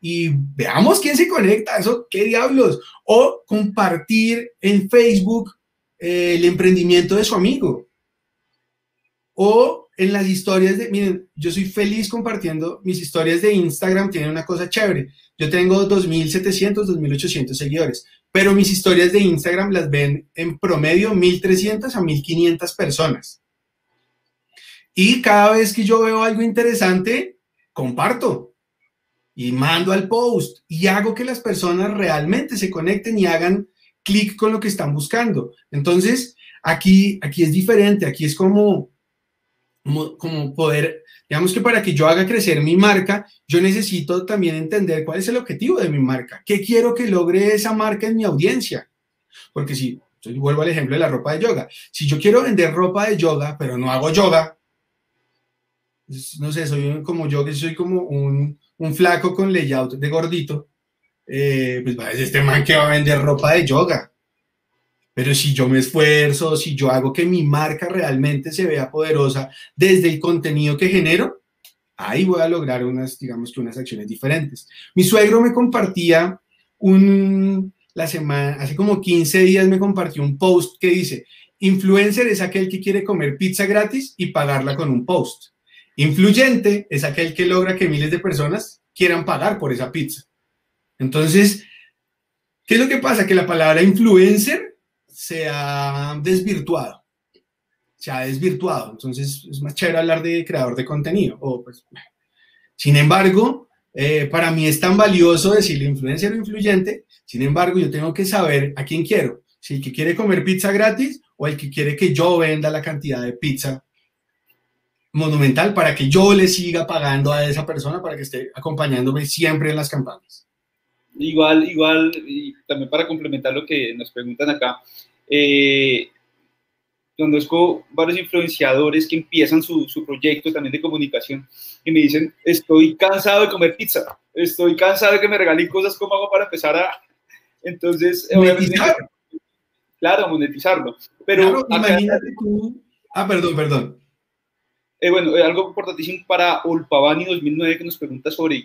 S2: y veamos quién se conecta, eso, qué diablos. O compartir en Facebook eh, el emprendimiento de su amigo. O en las historias de, miren, yo soy feliz compartiendo mis historias de Instagram, tienen una cosa chévere. Yo tengo 2.700, 2.800 seguidores, pero mis historias de Instagram las ven en promedio 1.300 a 1.500 personas. Y cada vez que yo veo algo interesante, comparto y mando al post y hago que las personas realmente se conecten y hagan clic con lo que están buscando. Entonces, aquí, aquí es diferente, aquí es como, como, poder, digamos que para que yo haga crecer mi marca, yo necesito también entender cuál es el objetivo de mi marca, qué quiero que logre esa marca en mi audiencia. Porque si, vuelvo al ejemplo de la ropa de yoga, si yo quiero vender ropa de yoga, pero no hago yoga, no sé, soy como yo, que soy como un, un flaco con layout de gordito, eh, pues este man que va a vender ropa de yoga. Pero si yo me esfuerzo, si yo hago que mi marca realmente se vea poderosa desde el contenido que genero, ahí voy a lograr unas, digamos que unas acciones diferentes. Mi suegro me compartía un, la semana, hace como 15 días me compartió un post que dice, influencer es aquel que quiere comer pizza gratis y pagarla con un post. Influyente es aquel que logra que miles de personas quieran pagar por esa pizza. Entonces, ¿qué es lo que pasa? Que la palabra influencer se ha desvirtuado. Se ha desvirtuado. Entonces, es más chévere hablar de creador de contenido. Pues, sin embargo, eh, para mí es tan valioso decirle influencer o influyente. Sin embargo, yo tengo que saber a quién quiero. Si el que quiere comer pizza gratis o el que quiere que yo venda la cantidad de pizza monumental para que yo le siga pagando a esa persona para que esté acompañándome siempre en las campañas.
S1: Igual, igual, y también para complementar lo que nos preguntan acá, eh, varios influenciadores que empiezan su, su, proyecto también de comunicación y me dicen, estoy cansado de comer pizza, estoy cansado de que me regalen cosas, ¿cómo hago para empezar a...? Entonces,
S2: monetizar.
S1: claro, monetizarlo. Pero
S2: imagínate tú... Ah, perdón, perdón.
S1: Eh, bueno, eh, algo importantísimo para Olpavani 2009 que nos pregunta sobre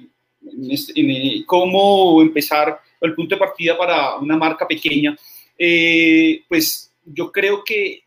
S1: este, eh, cómo empezar el punto de partida para una marca pequeña. Pues yo creo que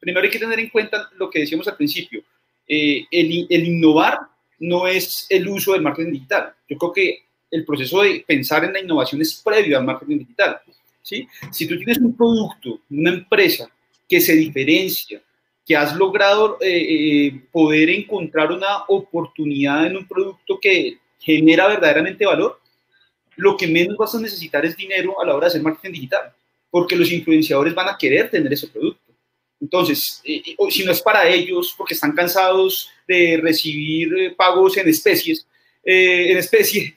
S1: primero hay que tener en cuenta lo que decíamos al principio. El, el, innovar no es el uso del marketing digital. Yo creo que el proceso de pensar en la innovación es previo al marketing digital. ¿sí? Si tú tienes un producto, una empresa que se diferencia, que has logrado eh, eh, poder encontrar una oportunidad en un producto que genera verdaderamente valor, lo que menos vas a necesitar es dinero a la hora de hacer marketing digital, porque los influenciadores van a querer tener ese producto. Entonces, eh, si no es para ellos, porque están cansados de recibir pagos en especies, en especie,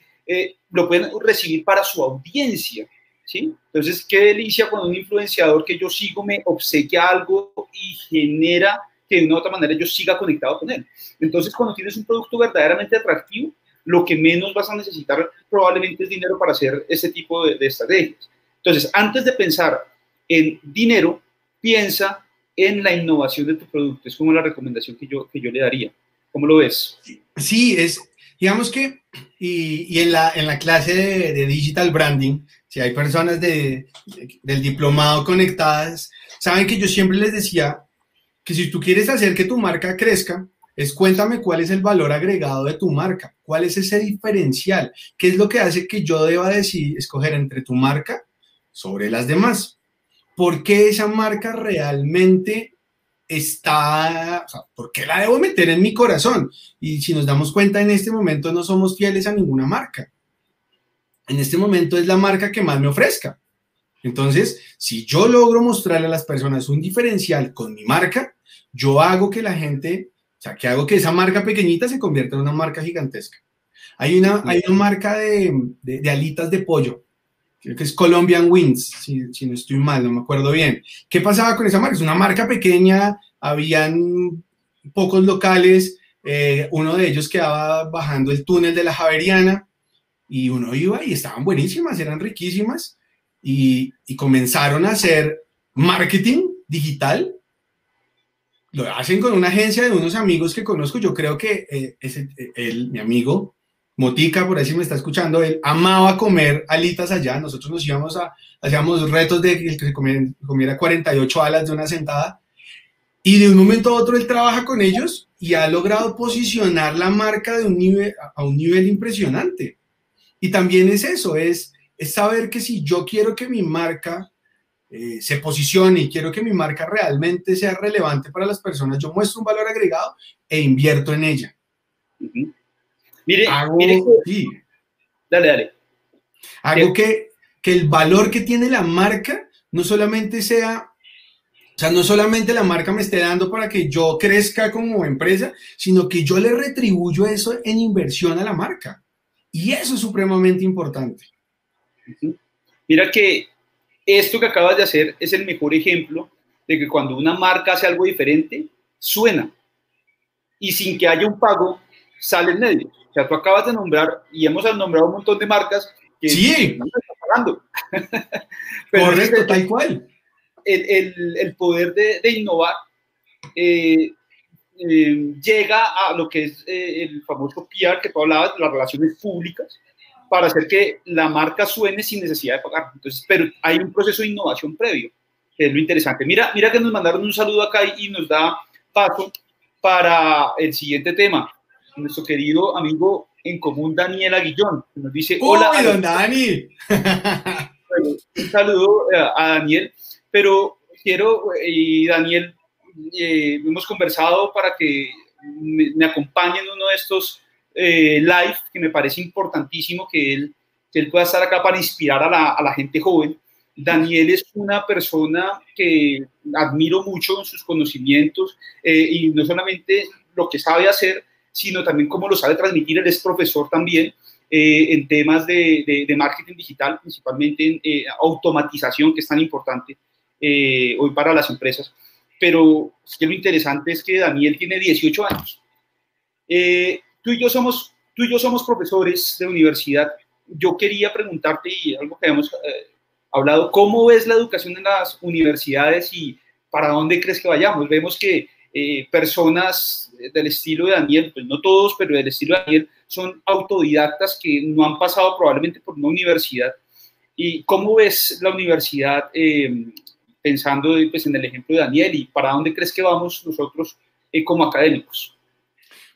S1: lo pueden recibir para su audiencia. ¿sí? Entonces, qué delicia cuando un influenciador que yo sigo me obsequia algo y genera que de una u otra manera yo siga conectado con él. Entonces, cuando tienes un producto verdaderamente atractivo, lo que menos vas a necesitar probablemente es dinero para hacer ese tipo de, estrategias. Entonces, antes de pensar en dinero, piensa en la innovación de tu producto. Es como la recomendación que yo, que yo le daría. ¿Cómo lo ves?
S2: Sí, es, digamos que, y, en, la, en la clase de, de digital branding, si hay personas de, del diplomado conectadas, saben que yo siempre les decía que si tú quieres hacer que tu marca crezca, es cuéntame cuál es el valor agregado de tu marca, cuál es ese diferencial, qué es lo que hace que yo deba decir, escoger entre tu marca sobre las demás. ¿Por qué esa marca realmente está, o sea, por qué la debo meter en mi corazón? Y si nos damos cuenta, en este momento no somos fieles a ninguna marca en este momento es la marca que más me ofrezca. Entonces, si yo logro mostrarle a las personas un diferencial con mi marca, yo hago que la gente O sea, ¿qué hago que esa marca pequeñita se convierta en una marca gigantesca? Hay una, hay una marca de, de, de alitas de pollo, creo que es Colombian Wings, si, si, no estoy mal, no me acuerdo bien. ¿Qué pasaba con esa marca? Es una marca pequeña, habían pocos locales, eh, uno de ellos quedaba bajando el túnel de la Javeriana y uno iba y estaban buenísimas, eran riquísimas y, y comenzaron a hacer marketing digital. Lo hacen con una agencia de unos amigos que conozco. Yo creo que eh, ese, él, mi amigo Motica, por ahí si me está escuchando, él amaba comer alitas allá. Nosotros nos íbamos a, hacíamos retos de que se comiera, comiera 48 alas de una sentada. Y de un momento a otro él trabaja con ellos y ha logrado posicionar la marca de un nivel, a un nivel impresionante. Y también es eso, es, es saber que si yo quiero que mi marca eh, se posicione y quiero que mi marca realmente sea relevante para las personas, yo muestro un valor agregado e invierto en ella.
S1: Uh -huh. Mire,
S2: hago,
S1: mire,
S2: sí,
S1: dale, dale.
S2: hago que, que el valor que tiene la marca no solamente sea o sea, no solamente la marca me esté dando para que yo crezca como empresa, sino que yo le retribuyo eso en inversión a la marca. Y eso es supremamente importante.
S1: Mira que esto que acabas de hacer es el mejor ejemplo de que cuando una marca hace algo diferente, suena. Y sin que haya un pago, sale en medio. O sea, tú acabas de nombrar, y hemos nombrado un montón de marcas que
S2: sí.
S1: no están pagando.
S2: Correcto, tal cual
S1: el, el, el poder de, de innovar eh, eh, llega a lo que es eh, el famoso PR que tú hablabas, las relaciones públicas, para hacer que la marca suene sin necesidad de pagar. Entonces, pero hay un proceso de innovación previo, que es lo interesante. Mira, mira que nos mandaron un saludo acá y nos da paso para el siguiente tema. Nuestro querido amigo en común Daniel Aguillón, que nos dice, hola.
S2: ¡Uy, don Dani!
S1: un saludo a Daniel pero quiero, y Daniel, eh, hemos conversado para que me, me acompañe en uno de estos eh, live, que me parece importantísimo que él, que él pueda estar acá para inspirar a la, a la gente joven. Daniel es una persona que admiro mucho en sus conocimientos eh, y no solamente lo que sabe hacer, sino también cómo lo sabe transmitir. Él es profesor también eh, en temas de, de, de, marketing digital, principalmente en eh, automatización, que es tan importante eh, hoy para las empresas. Pero es que lo interesante es que Daniel tiene 18 años. Eh, tú, y yo somos, tú y yo somos profesores de universidad. Yo quería preguntarte, y algo que hemos eh, hablado, ¿cómo ves la educación en las universidades y para dónde crees que vayamos? Vemos que eh, personas del estilo de Daniel, pues no todos, pero del estilo de Daniel, son autodidactas que no han pasado probablemente por una universidad. ¿Y cómo ves la universidad eh, pensando pues, en el ejemplo de Daniel y para dónde crees que vamos nosotros eh, como académicos?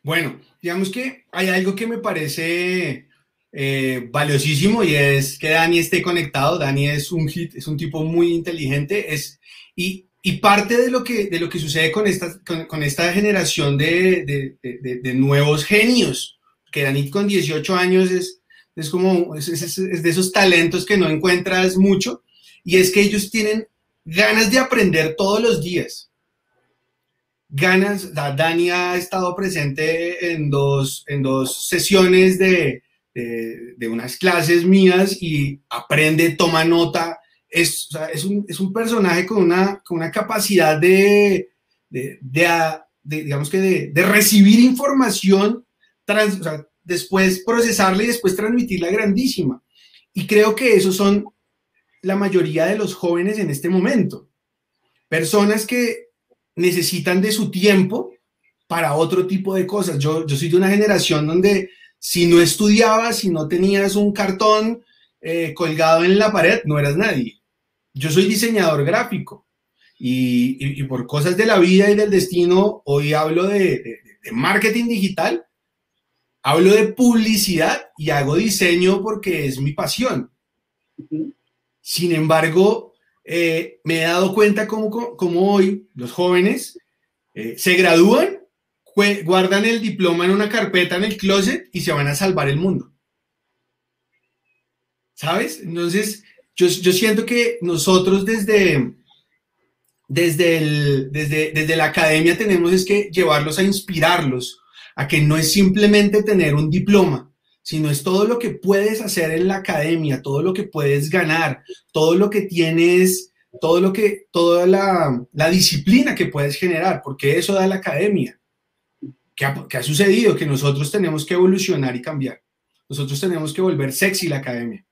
S2: Bueno, digamos que hay algo que me parece eh, valiosísimo y es que Dani esté conectado. Dani es un hit, es un tipo muy inteligente es, y, y parte de lo, que, de lo que sucede con esta, con, esta generación de, de, nuevos genios, que Dani con 18 años es, es como es, de esos talentos que no encuentras mucho y es que ellos tienen ganas de aprender todos los días. Ganas, Dani ha estado presente en dos, en dos sesiones de, de unas clases mías y aprende, toma nota. Es, es, un, es un, personaje con una, con una capacidad de, de, digamos que de, recibir información, trans, después procesarla y después transmitirla grandísima. Y creo que esos son la mayoría de los jóvenes en este momento. Personas que necesitan de su tiempo para otro tipo de cosas. Yo, yo soy de una generación donde si no estudiabas, si no tenías un cartón eh, colgado en la pared, no eras nadie. Yo soy diseñador gráfico y, y, y, por cosas de la vida y del destino, hoy hablo de, de, de marketing digital, hablo de publicidad y hago diseño porque es mi pasión. Sin embargo, eh, me he dado cuenta cómo hoy los jóvenes eh, se gradúan, guardan el diploma en una carpeta en el closet y se van a salvar el mundo. ¿Sabes? Entonces, yo, siento que nosotros desde, desde, desde, desde la academia tenemos es que llevarlos a inspirarlos, a que no es simplemente tener un diploma, sino es todo lo que puedes hacer en la academia, todo lo que puedes ganar, todo lo que tienes, todo lo que, toda la, la disciplina que puedes generar, porque eso da la academia. ¿Qué ha, ¿Qué ha sucedido? Que nosotros tenemos que evolucionar y cambiar. Nosotros tenemos que volver sexy la academia.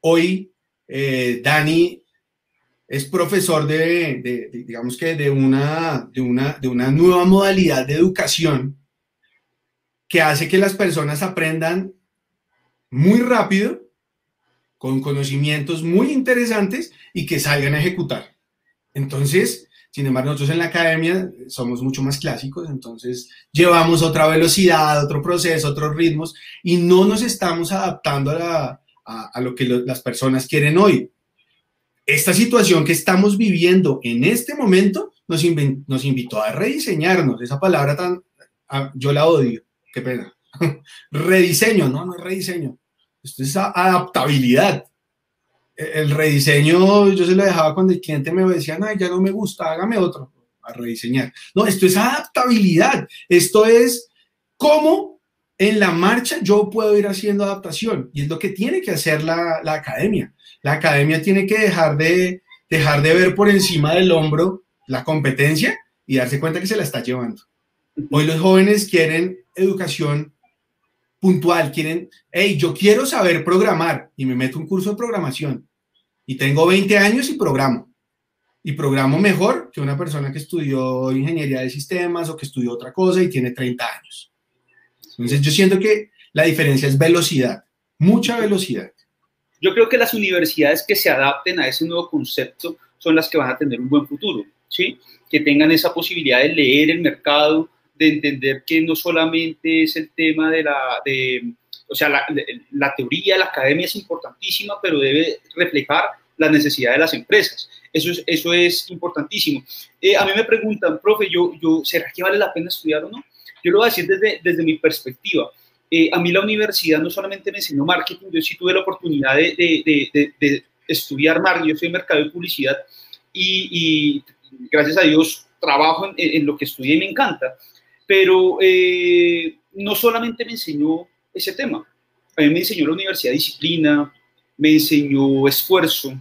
S2: Hoy, eh, Dani es profesor de, de, digamos que de una, de, una, de una nueva modalidad de educación que hace que las personas aprendan muy rápido, con conocimientos muy interesantes y que salgan a ejecutar. Entonces, sin embargo, nosotros en la academia somos mucho más clásicos, entonces llevamos otra velocidad, otro proceso, otros ritmos y no nos estamos adaptando a, la, a, lo que las personas quieren hoy. Esta situación que estamos viviendo en este momento nos, nos invitó a rediseñarnos. Esa palabra tan, yo la odio, qué pena. Rediseño, no, no es rediseño. Esto es adaptabilidad. El rediseño yo se lo dejaba cuando el cliente me decía, no, ya no me gusta, hágame otro, a rediseñar. No, esto es adaptabilidad. Esto es cómo en la marcha yo puedo ir haciendo adaptación. Y es lo que tiene que hacer la, la academia. La academia tiene que dejar de, dejar de ver por encima del hombro la competencia y darse cuenta que se la está llevando. Hoy los jóvenes quieren educación puntual, quieren, hey, yo quiero saber programar y me meto un curso de programación y tengo 20 años y programo. Y programo mejor que una persona que estudió ingeniería de sistemas o que estudió otra cosa y tiene 30 años. Entonces yo siento que la diferencia es velocidad, mucha velocidad.
S1: Yo creo que las universidades que se adapten a ese nuevo concepto son las que van a tener un buen futuro, ¿sí? Que tengan esa posibilidad de leer el mercado, de entender que no solamente es el tema de la, de, o sea, la, la teoría, la academia es importantísima, pero debe reflejar la necesidad de las empresas. Eso es, eso es importantísimo. Eh, a mí me preguntan, profe, yo, yo, ¿será que vale la pena estudiar o no? Yo lo voy a decir desde, desde mi perspectiva. Eh, a mí la universidad no solamente me enseñó marketing, yo sí tuve la oportunidad de, de, de, de estudiar marketing, yo soy mercado y publicidad y, y, gracias a Dios trabajo en, en, lo que estudié y me encanta pero eh, no solamente me enseñó ese tema, a mí me enseñó la universidad disciplina, me enseñó esfuerzo,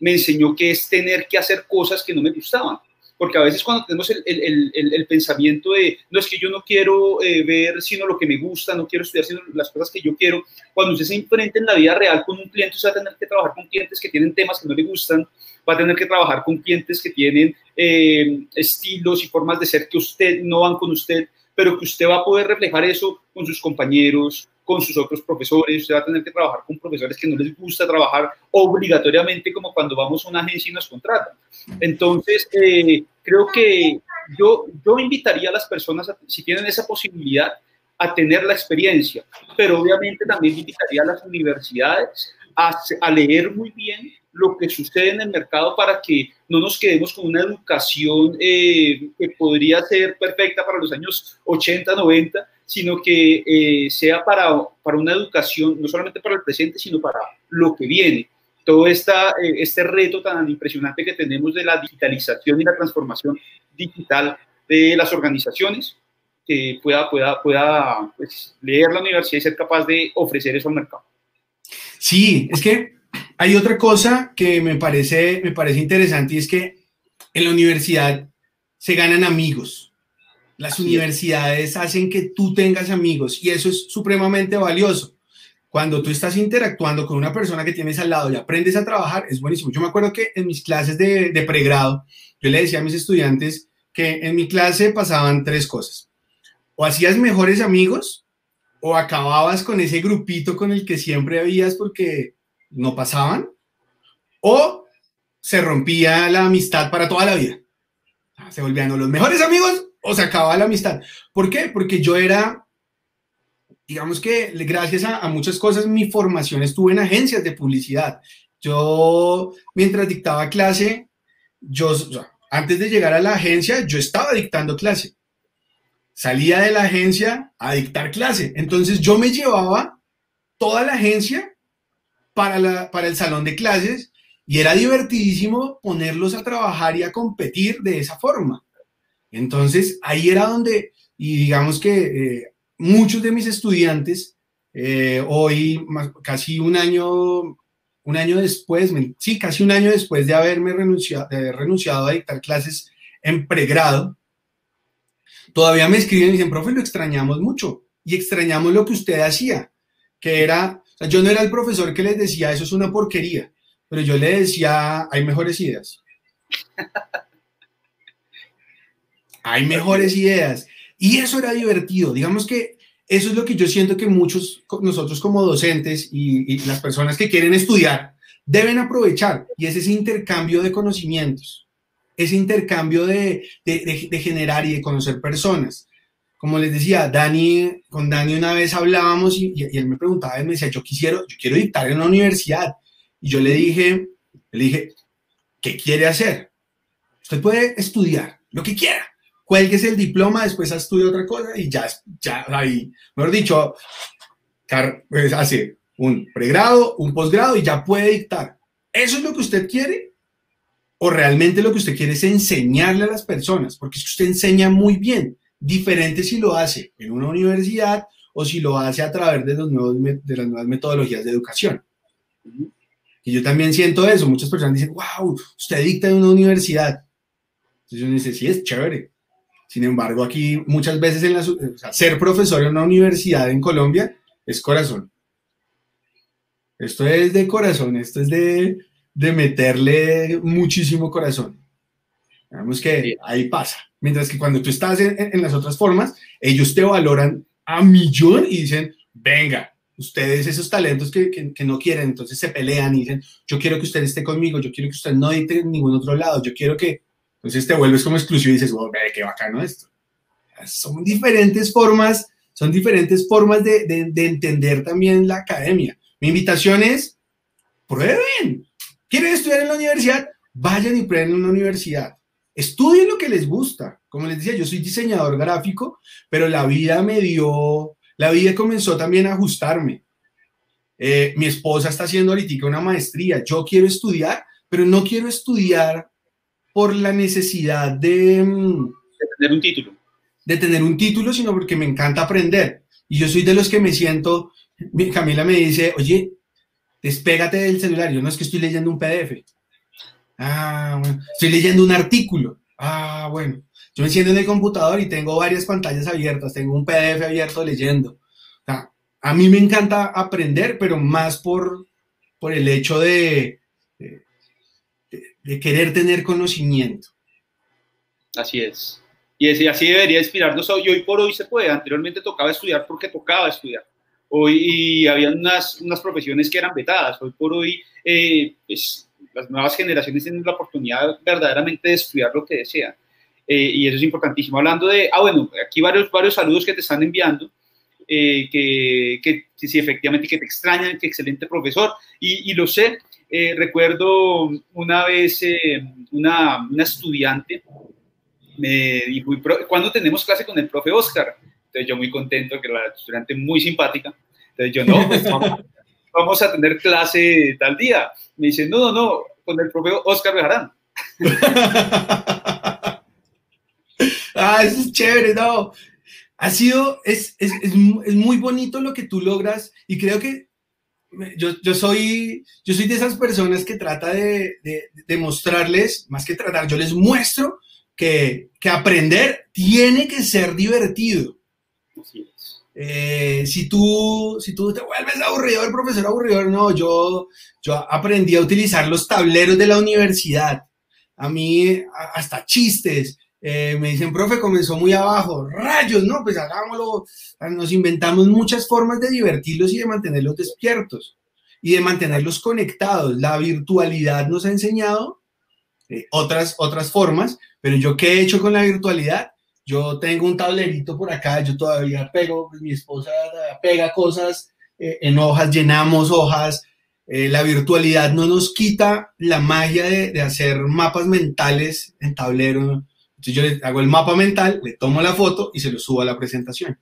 S1: me enseñó que es tener que hacer cosas que no me gustaban. Porque a veces cuando tenemos el, el, el, pensamiento de, no es que yo no quiero eh, ver sino lo que me gusta, no quiero estudiar sino las cosas que yo quiero, cuando usted se enfrenta en la vida real con un cliente, usted va a tener que trabajar con clientes que tienen temas que no le gustan, va a tener que trabajar con clientes que tienen eh, estilos y formas de ser que usted no van con usted, pero que usted va a poder reflejar eso con sus compañeros, con sus otros profesores, usted va a tener que trabajar con profesores que no les gusta trabajar obligatoriamente como cuando vamos a una agencia y nos contratan. Entonces, eh, creo que yo, yo invitaría a las personas, a, si tienen esa posibilidad, a tener la experiencia, pero obviamente también invitaría a las universidades a, a leer muy bien lo que sucede en el mercado para que no nos quedemos con una educación eh, que podría ser perfecta para los años 80, 90, sino que eh, sea para, para una educación no solamente para el presente, sino para lo que viene. Todo esta, eh, este reto tan impresionante que tenemos de la digitalización y la transformación digital de las organizaciones, que pueda, pueda, pueda pues, leer la universidad y ser capaz de ofrecer eso al mercado.
S2: Sí, es que hay otra cosa que me parece, me parece interesante y es que en la universidad se ganan amigos. Las Así universidades es. hacen que tú tengas amigos y eso es supremamente valioso. Cuando tú estás interactuando con una persona que tienes al lado y aprendes a trabajar, es buenísimo. Yo me acuerdo que en mis clases de, de pregrado, yo le decía a mis estudiantes que en mi clase pasaban tres cosas. O hacías mejores amigos o acababas con ese grupito con el que siempre habías porque no pasaban, o se rompía la amistad para toda la vida. Se volvían los mejores amigos o se acababa la amistad. ¿Por qué? Porque yo era, digamos que gracias a, muchas cosas, mi formación estuvo en agencias de publicidad. Yo, mientras dictaba clase, yo, antes de llegar a la agencia, yo estaba dictando clase. Salía de la agencia a dictar clase. Entonces yo me llevaba toda la agencia para, la, para el salón de clases Y era divertidísimo ponerlos a trabajar y a competir de esa forma. Entonces, ahí era donde, y digamos que eh, muchos de mis estudiantes, eh, hoy, casi un año, un año después, sí, casi un año después de haberme renunciado, de haber renunciado a dictar clases en pregrado, todavía me escriben y dicen, profe, lo extrañamos mucho y extrañamos lo que usted hacía, que era, sea, yo no era el profesor que les decía, eso es una porquería, pero yo le decía, hay mejores ideas. hay mejores ideas. Y eso era divertido. Digamos que eso es lo que yo siento que muchos, nosotros como docentes y, las personas que quieren estudiar, deben aprovechar. Y es ese intercambio de conocimientos, ese intercambio de, de generar y de conocer personas como les decía, Dani, con Dani una vez hablábamos y, él me preguntaba, él me decía, yo quisiera, yo quiero dictar en una universidad. Y yo le dije, le dije, ¿qué quiere hacer? Usted puede estudiar lo que quiera. Cuélguese el diploma, después estudia otra cosa y ya, ya ahí, mejor dicho, pues, hace un pregrado, un posgrado y ya puede dictar. ¿Eso es lo que usted quiere? ¿O realmente lo que usted quiere es enseñarle a las personas? Porque es que usted enseña muy bien diferente si lo hace en una universidad o si lo hace a través de, los nuevos, de las nuevas metodologías de educación. Y yo también siento eso. Muchas personas dicen, wow, usted dicta en una universidad. Entonces uno dice, sí, es chévere. Sin embargo, aquí muchas veces en la, ser profesor en una universidad en Colombia es corazón. Esto es de corazón, esto es de, de meterle muchísimo corazón. Digamos que ahí pasa. Mientras que cuando tú estás en, las otras formas, ellos te valoran a millón y dicen, venga, ustedes esos talentos que, que, no quieren, entonces se pelean y dicen, yo quiero que usted esté conmigo, yo quiero que usted no dicte en ningún otro lado, yo quiero que, entonces te vuelves como exclusivo y dices, oh, ve, qué bacano esto. Son diferentes formas, son diferentes formas de, de, de entender también la academia. Mi invitación es, prueben. ¿Quieren estudiar en la universidad? Vayan y prueben en una universidad estudien lo que les gusta. Como les decía, yo soy diseñador gráfico, pero la vida me dio, la vida comenzó también a ajustarme. Eh, mi esposa está haciendo ahorita una maestría. Yo quiero estudiar, pero no quiero estudiar por la necesidad de,
S1: de tener un título.
S2: De tener un título, sino porque me encanta aprender. Y yo soy de los que me siento, Camila me dice, oye, despégate del celular. Yo no es que estoy leyendo un PDF. Ah, bueno. Estoy leyendo un artículo. Ah, bueno. Yo me siento en el computador y tengo varias pantallas abiertas, tengo un PDF abierto leyendo. a mí me encanta aprender, pero más por, por el hecho de, de, querer tener conocimiento.
S1: Así es. Y así debería inspirarnos hoy. Hoy por hoy se puede. Anteriormente tocaba estudiar porque tocaba estudiar. Hoy y había unas, unas profesiones que eran vetadas. Hoy por hoy eh, pues, las nuevas generaciones tienen la oportunidad verdaderamente de estudiar lo que desean. Eh, y eso es importantísimo. Hablando de, ah, bueno, aquí varios, varios saludos que te están enviando, eh, que, que sí, efectivamente, que te extrañan, que excelente profesor, y, y lo sé. Eh, recuerdo una vez una, una, estudiante me dijo, ¿cuándo tenemos clase con el profe Oscar? Entonces yo muy contento, que la estudiante muy simpática. Entonces yo, no, pues vamos a tener clase tal día. Me dice, no, no, no, con el propio Oscar Bejarán.
S2: ah, eso es chévere, no. Ha sido, es, es, es, muy bonito lo que tú logras y creo que yo, yo, soy, yo soy de esas personas que trata de, de, de mostrarles, más que tratar, yo les muestro que, que aprender tiene que ser divertido. Eh, si, tú, si tú te vuelves aburrido, el profesor aburrido, no, yo, yo aprendí a utilizar los tableros de la universidad. A mí, hasta chistes. Eh, me dicen, profe, comenzó muy abajo. Rayos, no, pues hagámoslo. Nos inventamos muchas formas de divertirlos y de mantenerlos despiertos y de mantenerlos conectados. La virtualidad nos ha enseñado eh, otras, otras formas, pero yo qué he hecho con la virtualidad? Yo tengo un tablerito por acá, yo todavía pego, pues, mi esposa pega cosas eh, en hojas, llenamos hojas. Eh, la virtualidad no nos quita la magia de, hacer mapas mentales en tablero. Entonces yo le hago el mapa mental, le tomo la foto y se lo subo a la presentación.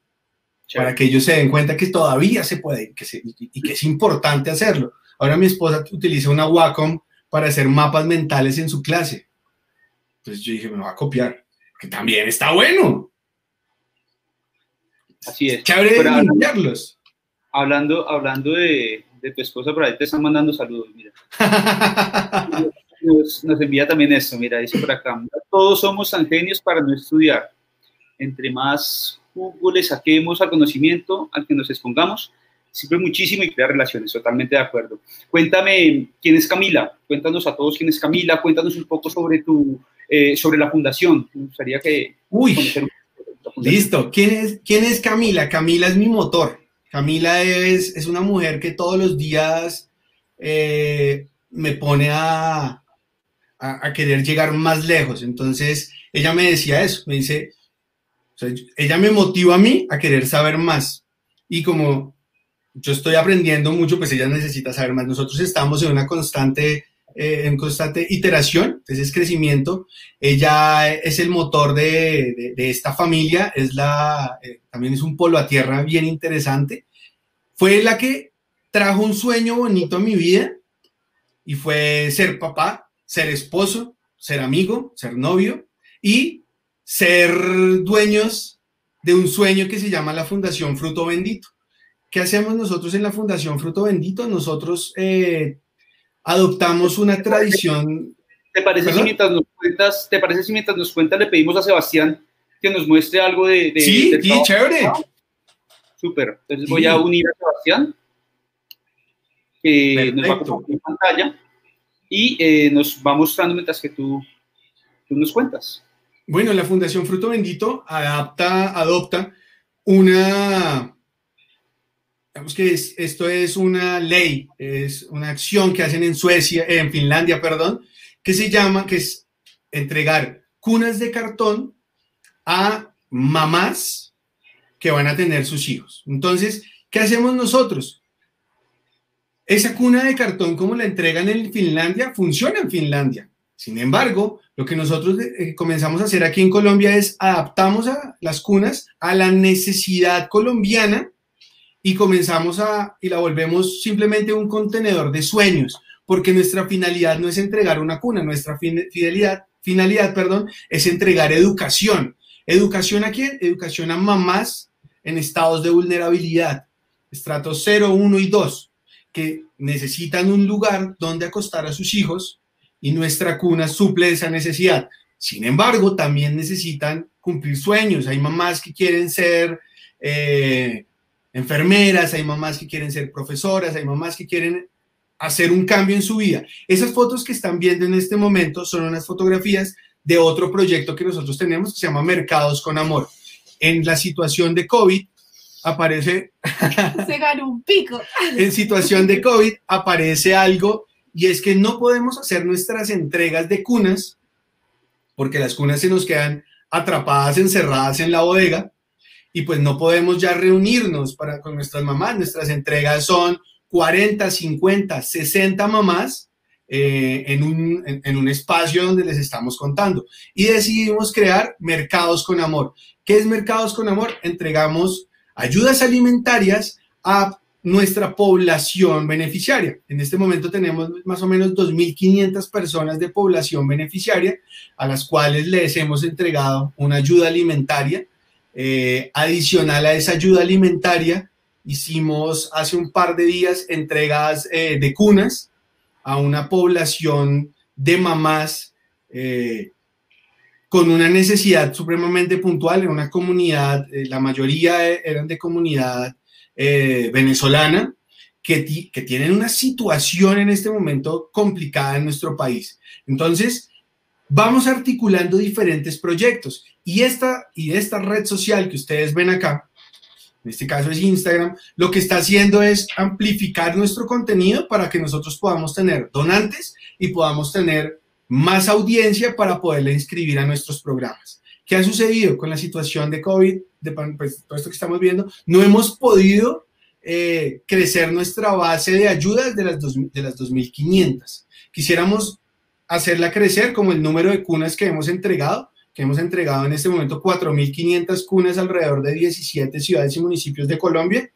S2: Para que ellos se den cuenta que todavía se puede que y que es importante hacerlo. Ahora mi esposa utiliza una Wacom para hacer mapas mentales en su clase. Entonces yo dije, me va a copiar, que también está bueno.
S1: Así es.
S2: Chévere
S1: Pero hablando-. Hablando, hablando de, de tu esposa, por ahí te están mandando saludos, mira. Nos, nos envía también esto, mira, dice por acá, todos somos tan genios para no estudiar. Entre más jugo le saquemos al conocimiento al que nos expongamos, sirve muchísimo y crea relaciones, totalmente de acuerdo. Cuéntame, ¿quién es Camila? Cuéntanos a todos quién es Camila, cuéntanos un poco sobre tu, eh, sobre la fundación. Me gustaría que
S2: Uy,
S1: un
S2: listo. ¿Quién es, ¿Quién es Camila? Camila es mi motor. Camila es, es una mujer que todos los días eh, me pone a, a, a querer llegar más lejos. Entonces, ella me decía eso, me dice, o sea, ella me motiva a mí a querer saber más. Y como yo estoy aprendiendo mucho, pues ella necesita saber más. Nosotros estamos en una constante, eh, en constante iteración, entonces es crecimiento. Ella es el motor de, de- de esta familia, es la, eh, también es un polo a tierra bien interesante. Fue la que trajo un sueño bonito a mi vida y fue ser papá, ser esposo, ser amigo, ser novio y ser dueños de un sueño que se llama la Fundación Fruto Bendito. ¿Qué hacemos nosotros en la Fundación Fruto Bendito? Nosotros eh, adoptamos una tradición.
S1: ¿Te parece, si mientras nos cuentas, ¿Te parece si mientras nos cuentas le pedimos a Sebastián que nos muestre algo de... de
S2: Sí,
S1: del
S2: sí,
S1: trabajo?
S2: chévere.
S1: Súper. Entonces
S2: Sí.
S1: voy a unir a Sebastián, que nos va a compartir pantalla y eh, nos va mostrando mientras que tú, tú nos cuentas.
S2: Bueno, la Fundación Fruto Bendito adapta, adopta una, digamos que es- esto es una ley, es una acción que hacen en Suecia, en Finlandia, perdón, que se llama, que es entregar cunas de cartón a mamás que van a tener sus hijos. Entonces, ¿qué hacemos nosotros? Esa cuna de cartón, como la entregan en Finlandia, funciona en Finlandia. Sin embargo, lo que nosotros eh, comenzamos a hacer aquí en Colombia es adaptamos las cunas a la necesidad colombiana y comenzamos a y la volvemos simplemente un contenedor de sueños, porque nuestra finalidad no es entregar una cuna, nuestra fidelidad, finalidad, perdón, es entregar educación. ¿Educación a quién? Educación a mamás en estados de vulnerabilidad, estratos 0, 1 y 2, que necesitan un lugar donde acostar a sus hijos y nuestra cuna suple esa necesidad. Sin embargo, también necesitan cumplir sueños. Hay mamás que quieren ser eh, enfermeras, hay mamás que quieren ser profesoras, hay mamás que quieren hacer un cambio en su vida. Esas fotos que están viendo en este momento son unas fotografías de otro proyecto que nosotros tenemos que se llama Mercados con Amor. En la situación de COVID aparece
S4: Se ganó un pico.
S2: en situación de COVID aparece algo y es que no podemos hacer nuestras entregas de cunas porque las cunas se nos quedan atrapadas, encerradas en la bodega y pues no podemos ya reunirnos para con nuestras mamás. Nuestras entregas son 40, 50, 60 mamás eh, en, un, en, en un espacio donde les estamos contando. Y decidimos crear Mercados con Amor. ¿Qué es Mercados con Amor? Entregamos ayudas alimentarias a nuestra población beneficiaria. En este momento tenemos más o menos 2.500 personas de población beneficiaria a las cuales les hemos entregado una ayuda alimentaria. Eh, adicional a esa ayuda alimentaria, hicimos hace un par de días entregas eh, de cunas a una población de mamás eh, con una necesidad supremamente puntual en una comunidad, eh, la mayoría eran de comunidad venezolana, que, que, tienen una situación en este momento complicada en nuestro país. Entonces, vamos articulando diferentes proyectos y esta, y esta red social que ustedes ven acá, en este caso es Instagram, lo que está haciendo es amplificar nuestro contenido para que nosotros podamos tener donantes y podamos tener más audiencia para poderle inscribir a nuestros programas. ¿Qué ha sucedido con la situación de COVID, de pues, todo esto que estamos viendo? No hemos podido eh, crecer nuestra base de ayudas de las, dos, de las 2.500. Quisiéramos hacerla crecer como el número de cunas que hemos entregado, que hemos entregado en este momento 4.500 cunas alrededor de 17 ciudades y municipios de Colombia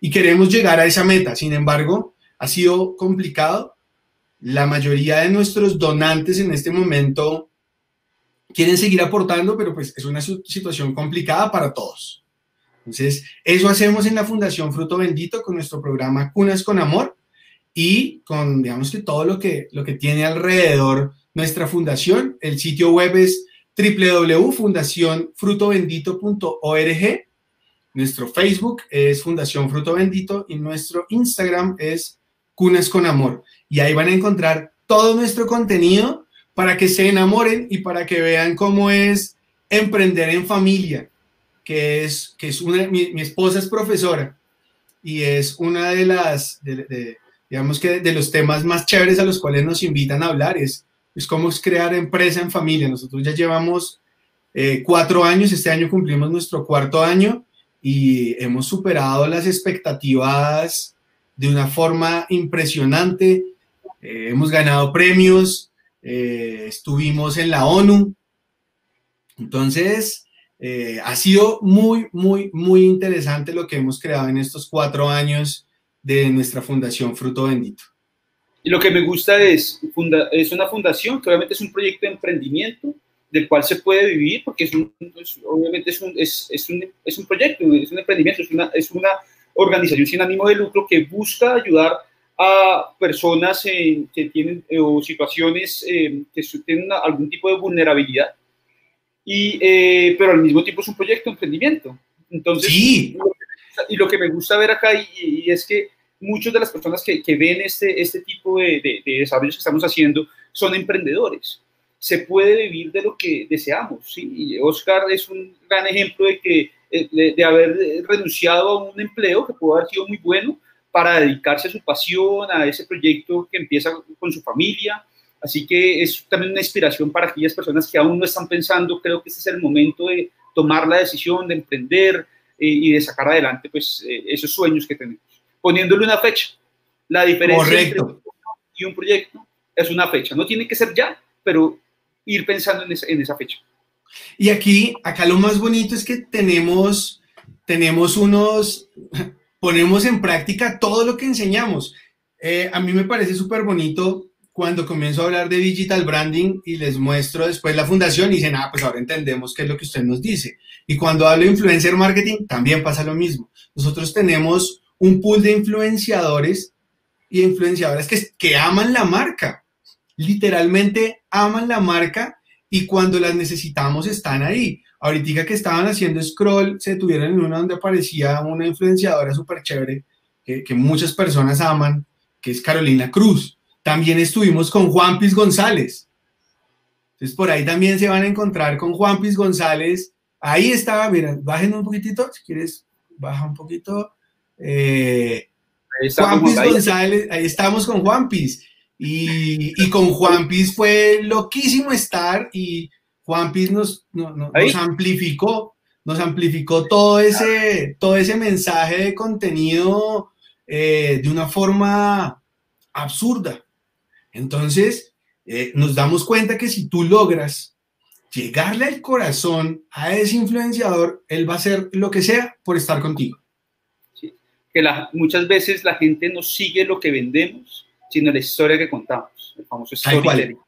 S2: y queremos llegar a esa meta. Sin embargo, ha sido complicado La mayoría de nuestros donantes en este momento quieren seguir aportando, pero pues es una situación complicada para todos. Entonces, eso hacemos en la Fundación Fruto Bendito con nuestro programa Cunas con Amor y con, digamos que todo lo que, lo que tiene alrededor nuestra fundación. El sitio web es www.fundacionfrutobendito.org. Nuestro Facebook es Fundación Fruto Bendito y nuestro Instagram es Cunas con Amor. Y ahí van a encontrar todo nuestro contenido para que se enamoren y para que vean cómo es emprender en familia, que es, que es una, mi, esposa es profesora y es una de las, digamos que de los temas más chéveres a los cuales nos invitan a hablar, es, es cómo es crear empresa en familia. Nosotros ya llevamos eh, cuatro años, este año cumplimos nuestro cuarto año y hemos superado las expectativas de una forma impresionante. Eh, hemos ganado premios, eh, estuvimos en la ONU. Entonces, ha sido muy, muy, muy interesante lo que hemos creado en estos cuatro años de nuestra Fundación Fruto Bendito.
S1: Y lo que me gusta es, es una fundación que obviamente es un proyecto de emprendimiento del cual se puede vivir, porque es un, obviamente es un, es, es, un, es un proyecto, es un emprendimiento, es una, es una organización sin ánimo de lucro que busca ayudar a personas que tienen eh, o situaciones eh, que tienen algún tipo de vulnerabilidad, y, eh, pero al mismo tiempo es un proyecto de emprendimiento. Entonces,
S2: sí.
S1: y lo que me gusta ver acá y, es que muchas de las personas que, que ven este, este tipo de, de, de, desarrollos que estamos haciendo son emprendedores. Se puede vivir de lo que deseamos. ¿sí? Y Oscar es un gran ejemplo de, que, de, de haber renunciado a un empleo que pudo haber sido muy bueno, para dedicarse a su pasión, a ese proyecto que empieza con su familia. Así que es también una inspiración para aquellas personas que aún no están pensando. Creo que este es el momento de tomar la decisión, de emprender eh, y de sacar adelante pues, eh, esos sueños que tenemos. Poniéndole una fecha. La diferencia entre un y un proyecto es una fecha. No tiene que ser ya, pero ir pensando en esa, en esa fecha.
S2: Y aquí, acá lo más bonito es que tenemos, tenemos unos, ponemos en práctica todo lo que enseñamos. Eh, a mí me parece súper bonito cuando comienzo a hablar de digital branding y les muestro después la fundación y dicen, ah, pues ahora entendemos qué es lo que usted nos dice. Y cuando hablo de influencer marketing, también pasa lo mismo. Nosotros tenemos un pool de influenciadores y influenciadoras que, que aman la marca, literalmente aman la marca y cuando las necesitamos están ahí. Ahorita que estaban haciendo scroll, se tuvieron en una donde aparecía una influenciadora súper chévere que, que, muchas personas aman, que es Carolina Cruz. También estuvimos con Juan Piz González. Entonces, por ahí también se van a encontrar con Juan Piz González. Ahí estaba, miren, bajen un poquitito, si quieres, baja un poquito. Eh, Juan Piz González, ahí estamos con Juan Piz. Y, y con Juan Piz fue loquísimo estar y Juan Piz nos, nos, amplificó, nos amplificó todo ese, todo ese mensaje de contenido eh, de una forma absurda. Entonces, eh, nos damos cuenta que si tú logras llegarle al corazón a ese influenciador, él va a hacer lo que sea por estar contigo.
S1: Que la, muchas veces la gente no sigue lo que vendemos, sino la historia que contamos, el famoso
S2: storytelling.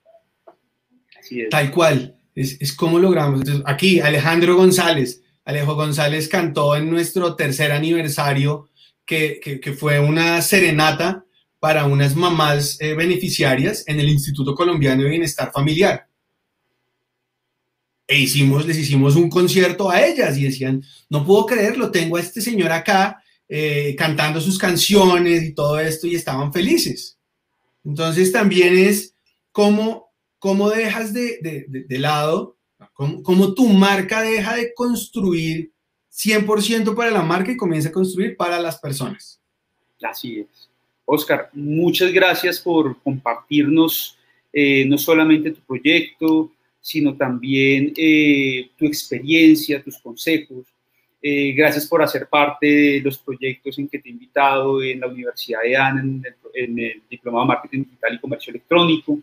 S2: Tal cual es, es cómo logramos. Entonces, aquí Alejandro González, Alejo González cantó en nuestro tercer aniversario, que, que, fue una serenata para unas mamás eh, beneficiarias en el Instituto Colombiano de Bienestar Familiar. E hicimos, les hicimos un concierto a ellas y decían, no puedo creerlo, tengo a este señor acá eh, cantando sus canciones y todo esto y estaban felices. Entonces también es como cómo dejas de, de, lado, cómo, tu marca deja de construir 100% para la marca y comienza a construir para las personas.
S1: Así es. Oscar, muchas gracias por compartirnos eh, no solamente tu proyecto, sino también eh, tu experiencia, tus consejos. Eh, gracias por hacer parte de los proyectos en que te he invitado en la Universidad de ANA, en el, en el Diplomado de Marketing Digital y Comercio Electrónico.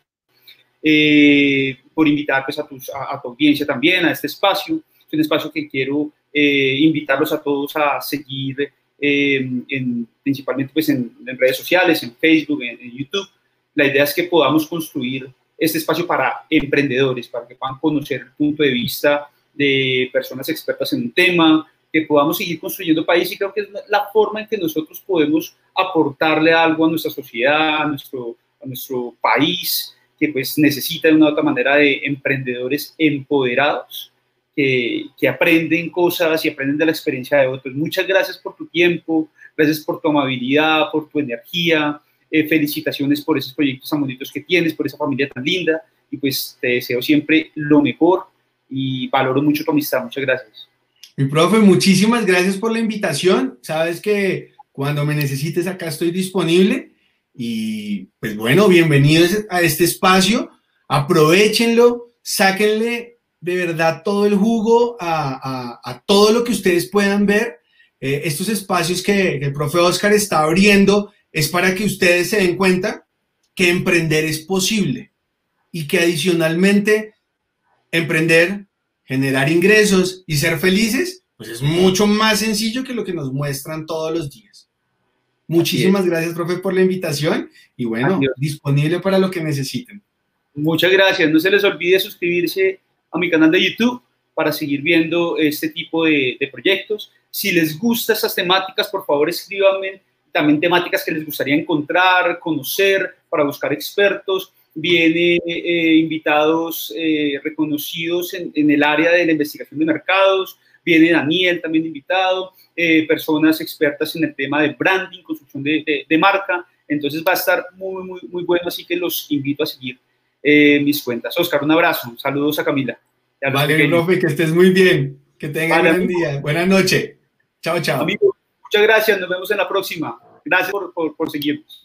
S1: Eh, por invitar pues, a, a, tu audiencia también a este espacio. Es un espacio que quiero eh, invitarlos a todos a seguir, eh, en, principalmente pues, en, redes sociales, en Facebook, en, YouTube. la idea es que podamos construir este espacio para emprendedores, para que puedan conocer el punto de vista de personas expertas en un tema, que podamos seguir construyendo país y creo que es la forma en que nosotros podemos aportarle algo a nuestra sociedad, a nuestro, a nuestro país, que pues necesita de una u otra manera de emprendedores empoderados, que, que aprenden cosas y aprenden de la experiencia de otros. Muchas gracias por tu tiempo, gracias por tu amabilidad, por tu energía, eh, felicitaciones por esos proyectos tan bonitos que tienes, por esa familia tan linda y pues te deseo siempre lo mejor y valoro mucho tu amistad. Muchas gracias.
S2: Mi profe, muchísimas gracias por la invitación. Sabes que cuando me necesites acá estoy disponible y pues bueno, bienvenidos a este espacio. Aprovechenlo, sáquenle de verdad todo el jugo a, todo lo que ustedes puedan ver. Eh, estos espacios que, que el profe Oscar está abriendo es para que ustedes se den cuenta que emprender es posible y que adicionalmente emprender, generar ingresos y ser felices, pues es mucho más sencillo que lo que nos muestran todos los días. Muchísimas gracias, profe, por la invitación y bueno,
S1: Adiós.
S2: disponible para lo que necesiten.
S1: Muchas gracias. No se les olvide suscribirse a mi canal de YouTube para seguir viendo este tipo de, de proyectos. Si les gustan estas temáticas, por favor escríbanme también temáticas que les gustaría encontrar, conocer, para buscar expertos. Vienen eh, invitados eh, reconocidos en, en, el área de la investigación de mercados. Viene Daniel también invitado, eh, personas expertas en el tema de branding, construcción de, de, de, marca. Entonces va a estar muy, muy, muy bueno, así que los invito a seguir mis cuentas. Oscar, un abrazo. Saludos a Camila.
S2: A vale, profe, que estés muy bien. Que tengan vale, buen día. Buenas noches. Chao, chao.
S1: Amigo, muchas gracias. Nos vemos en la próxima. Gracias por, por, por seguirnos.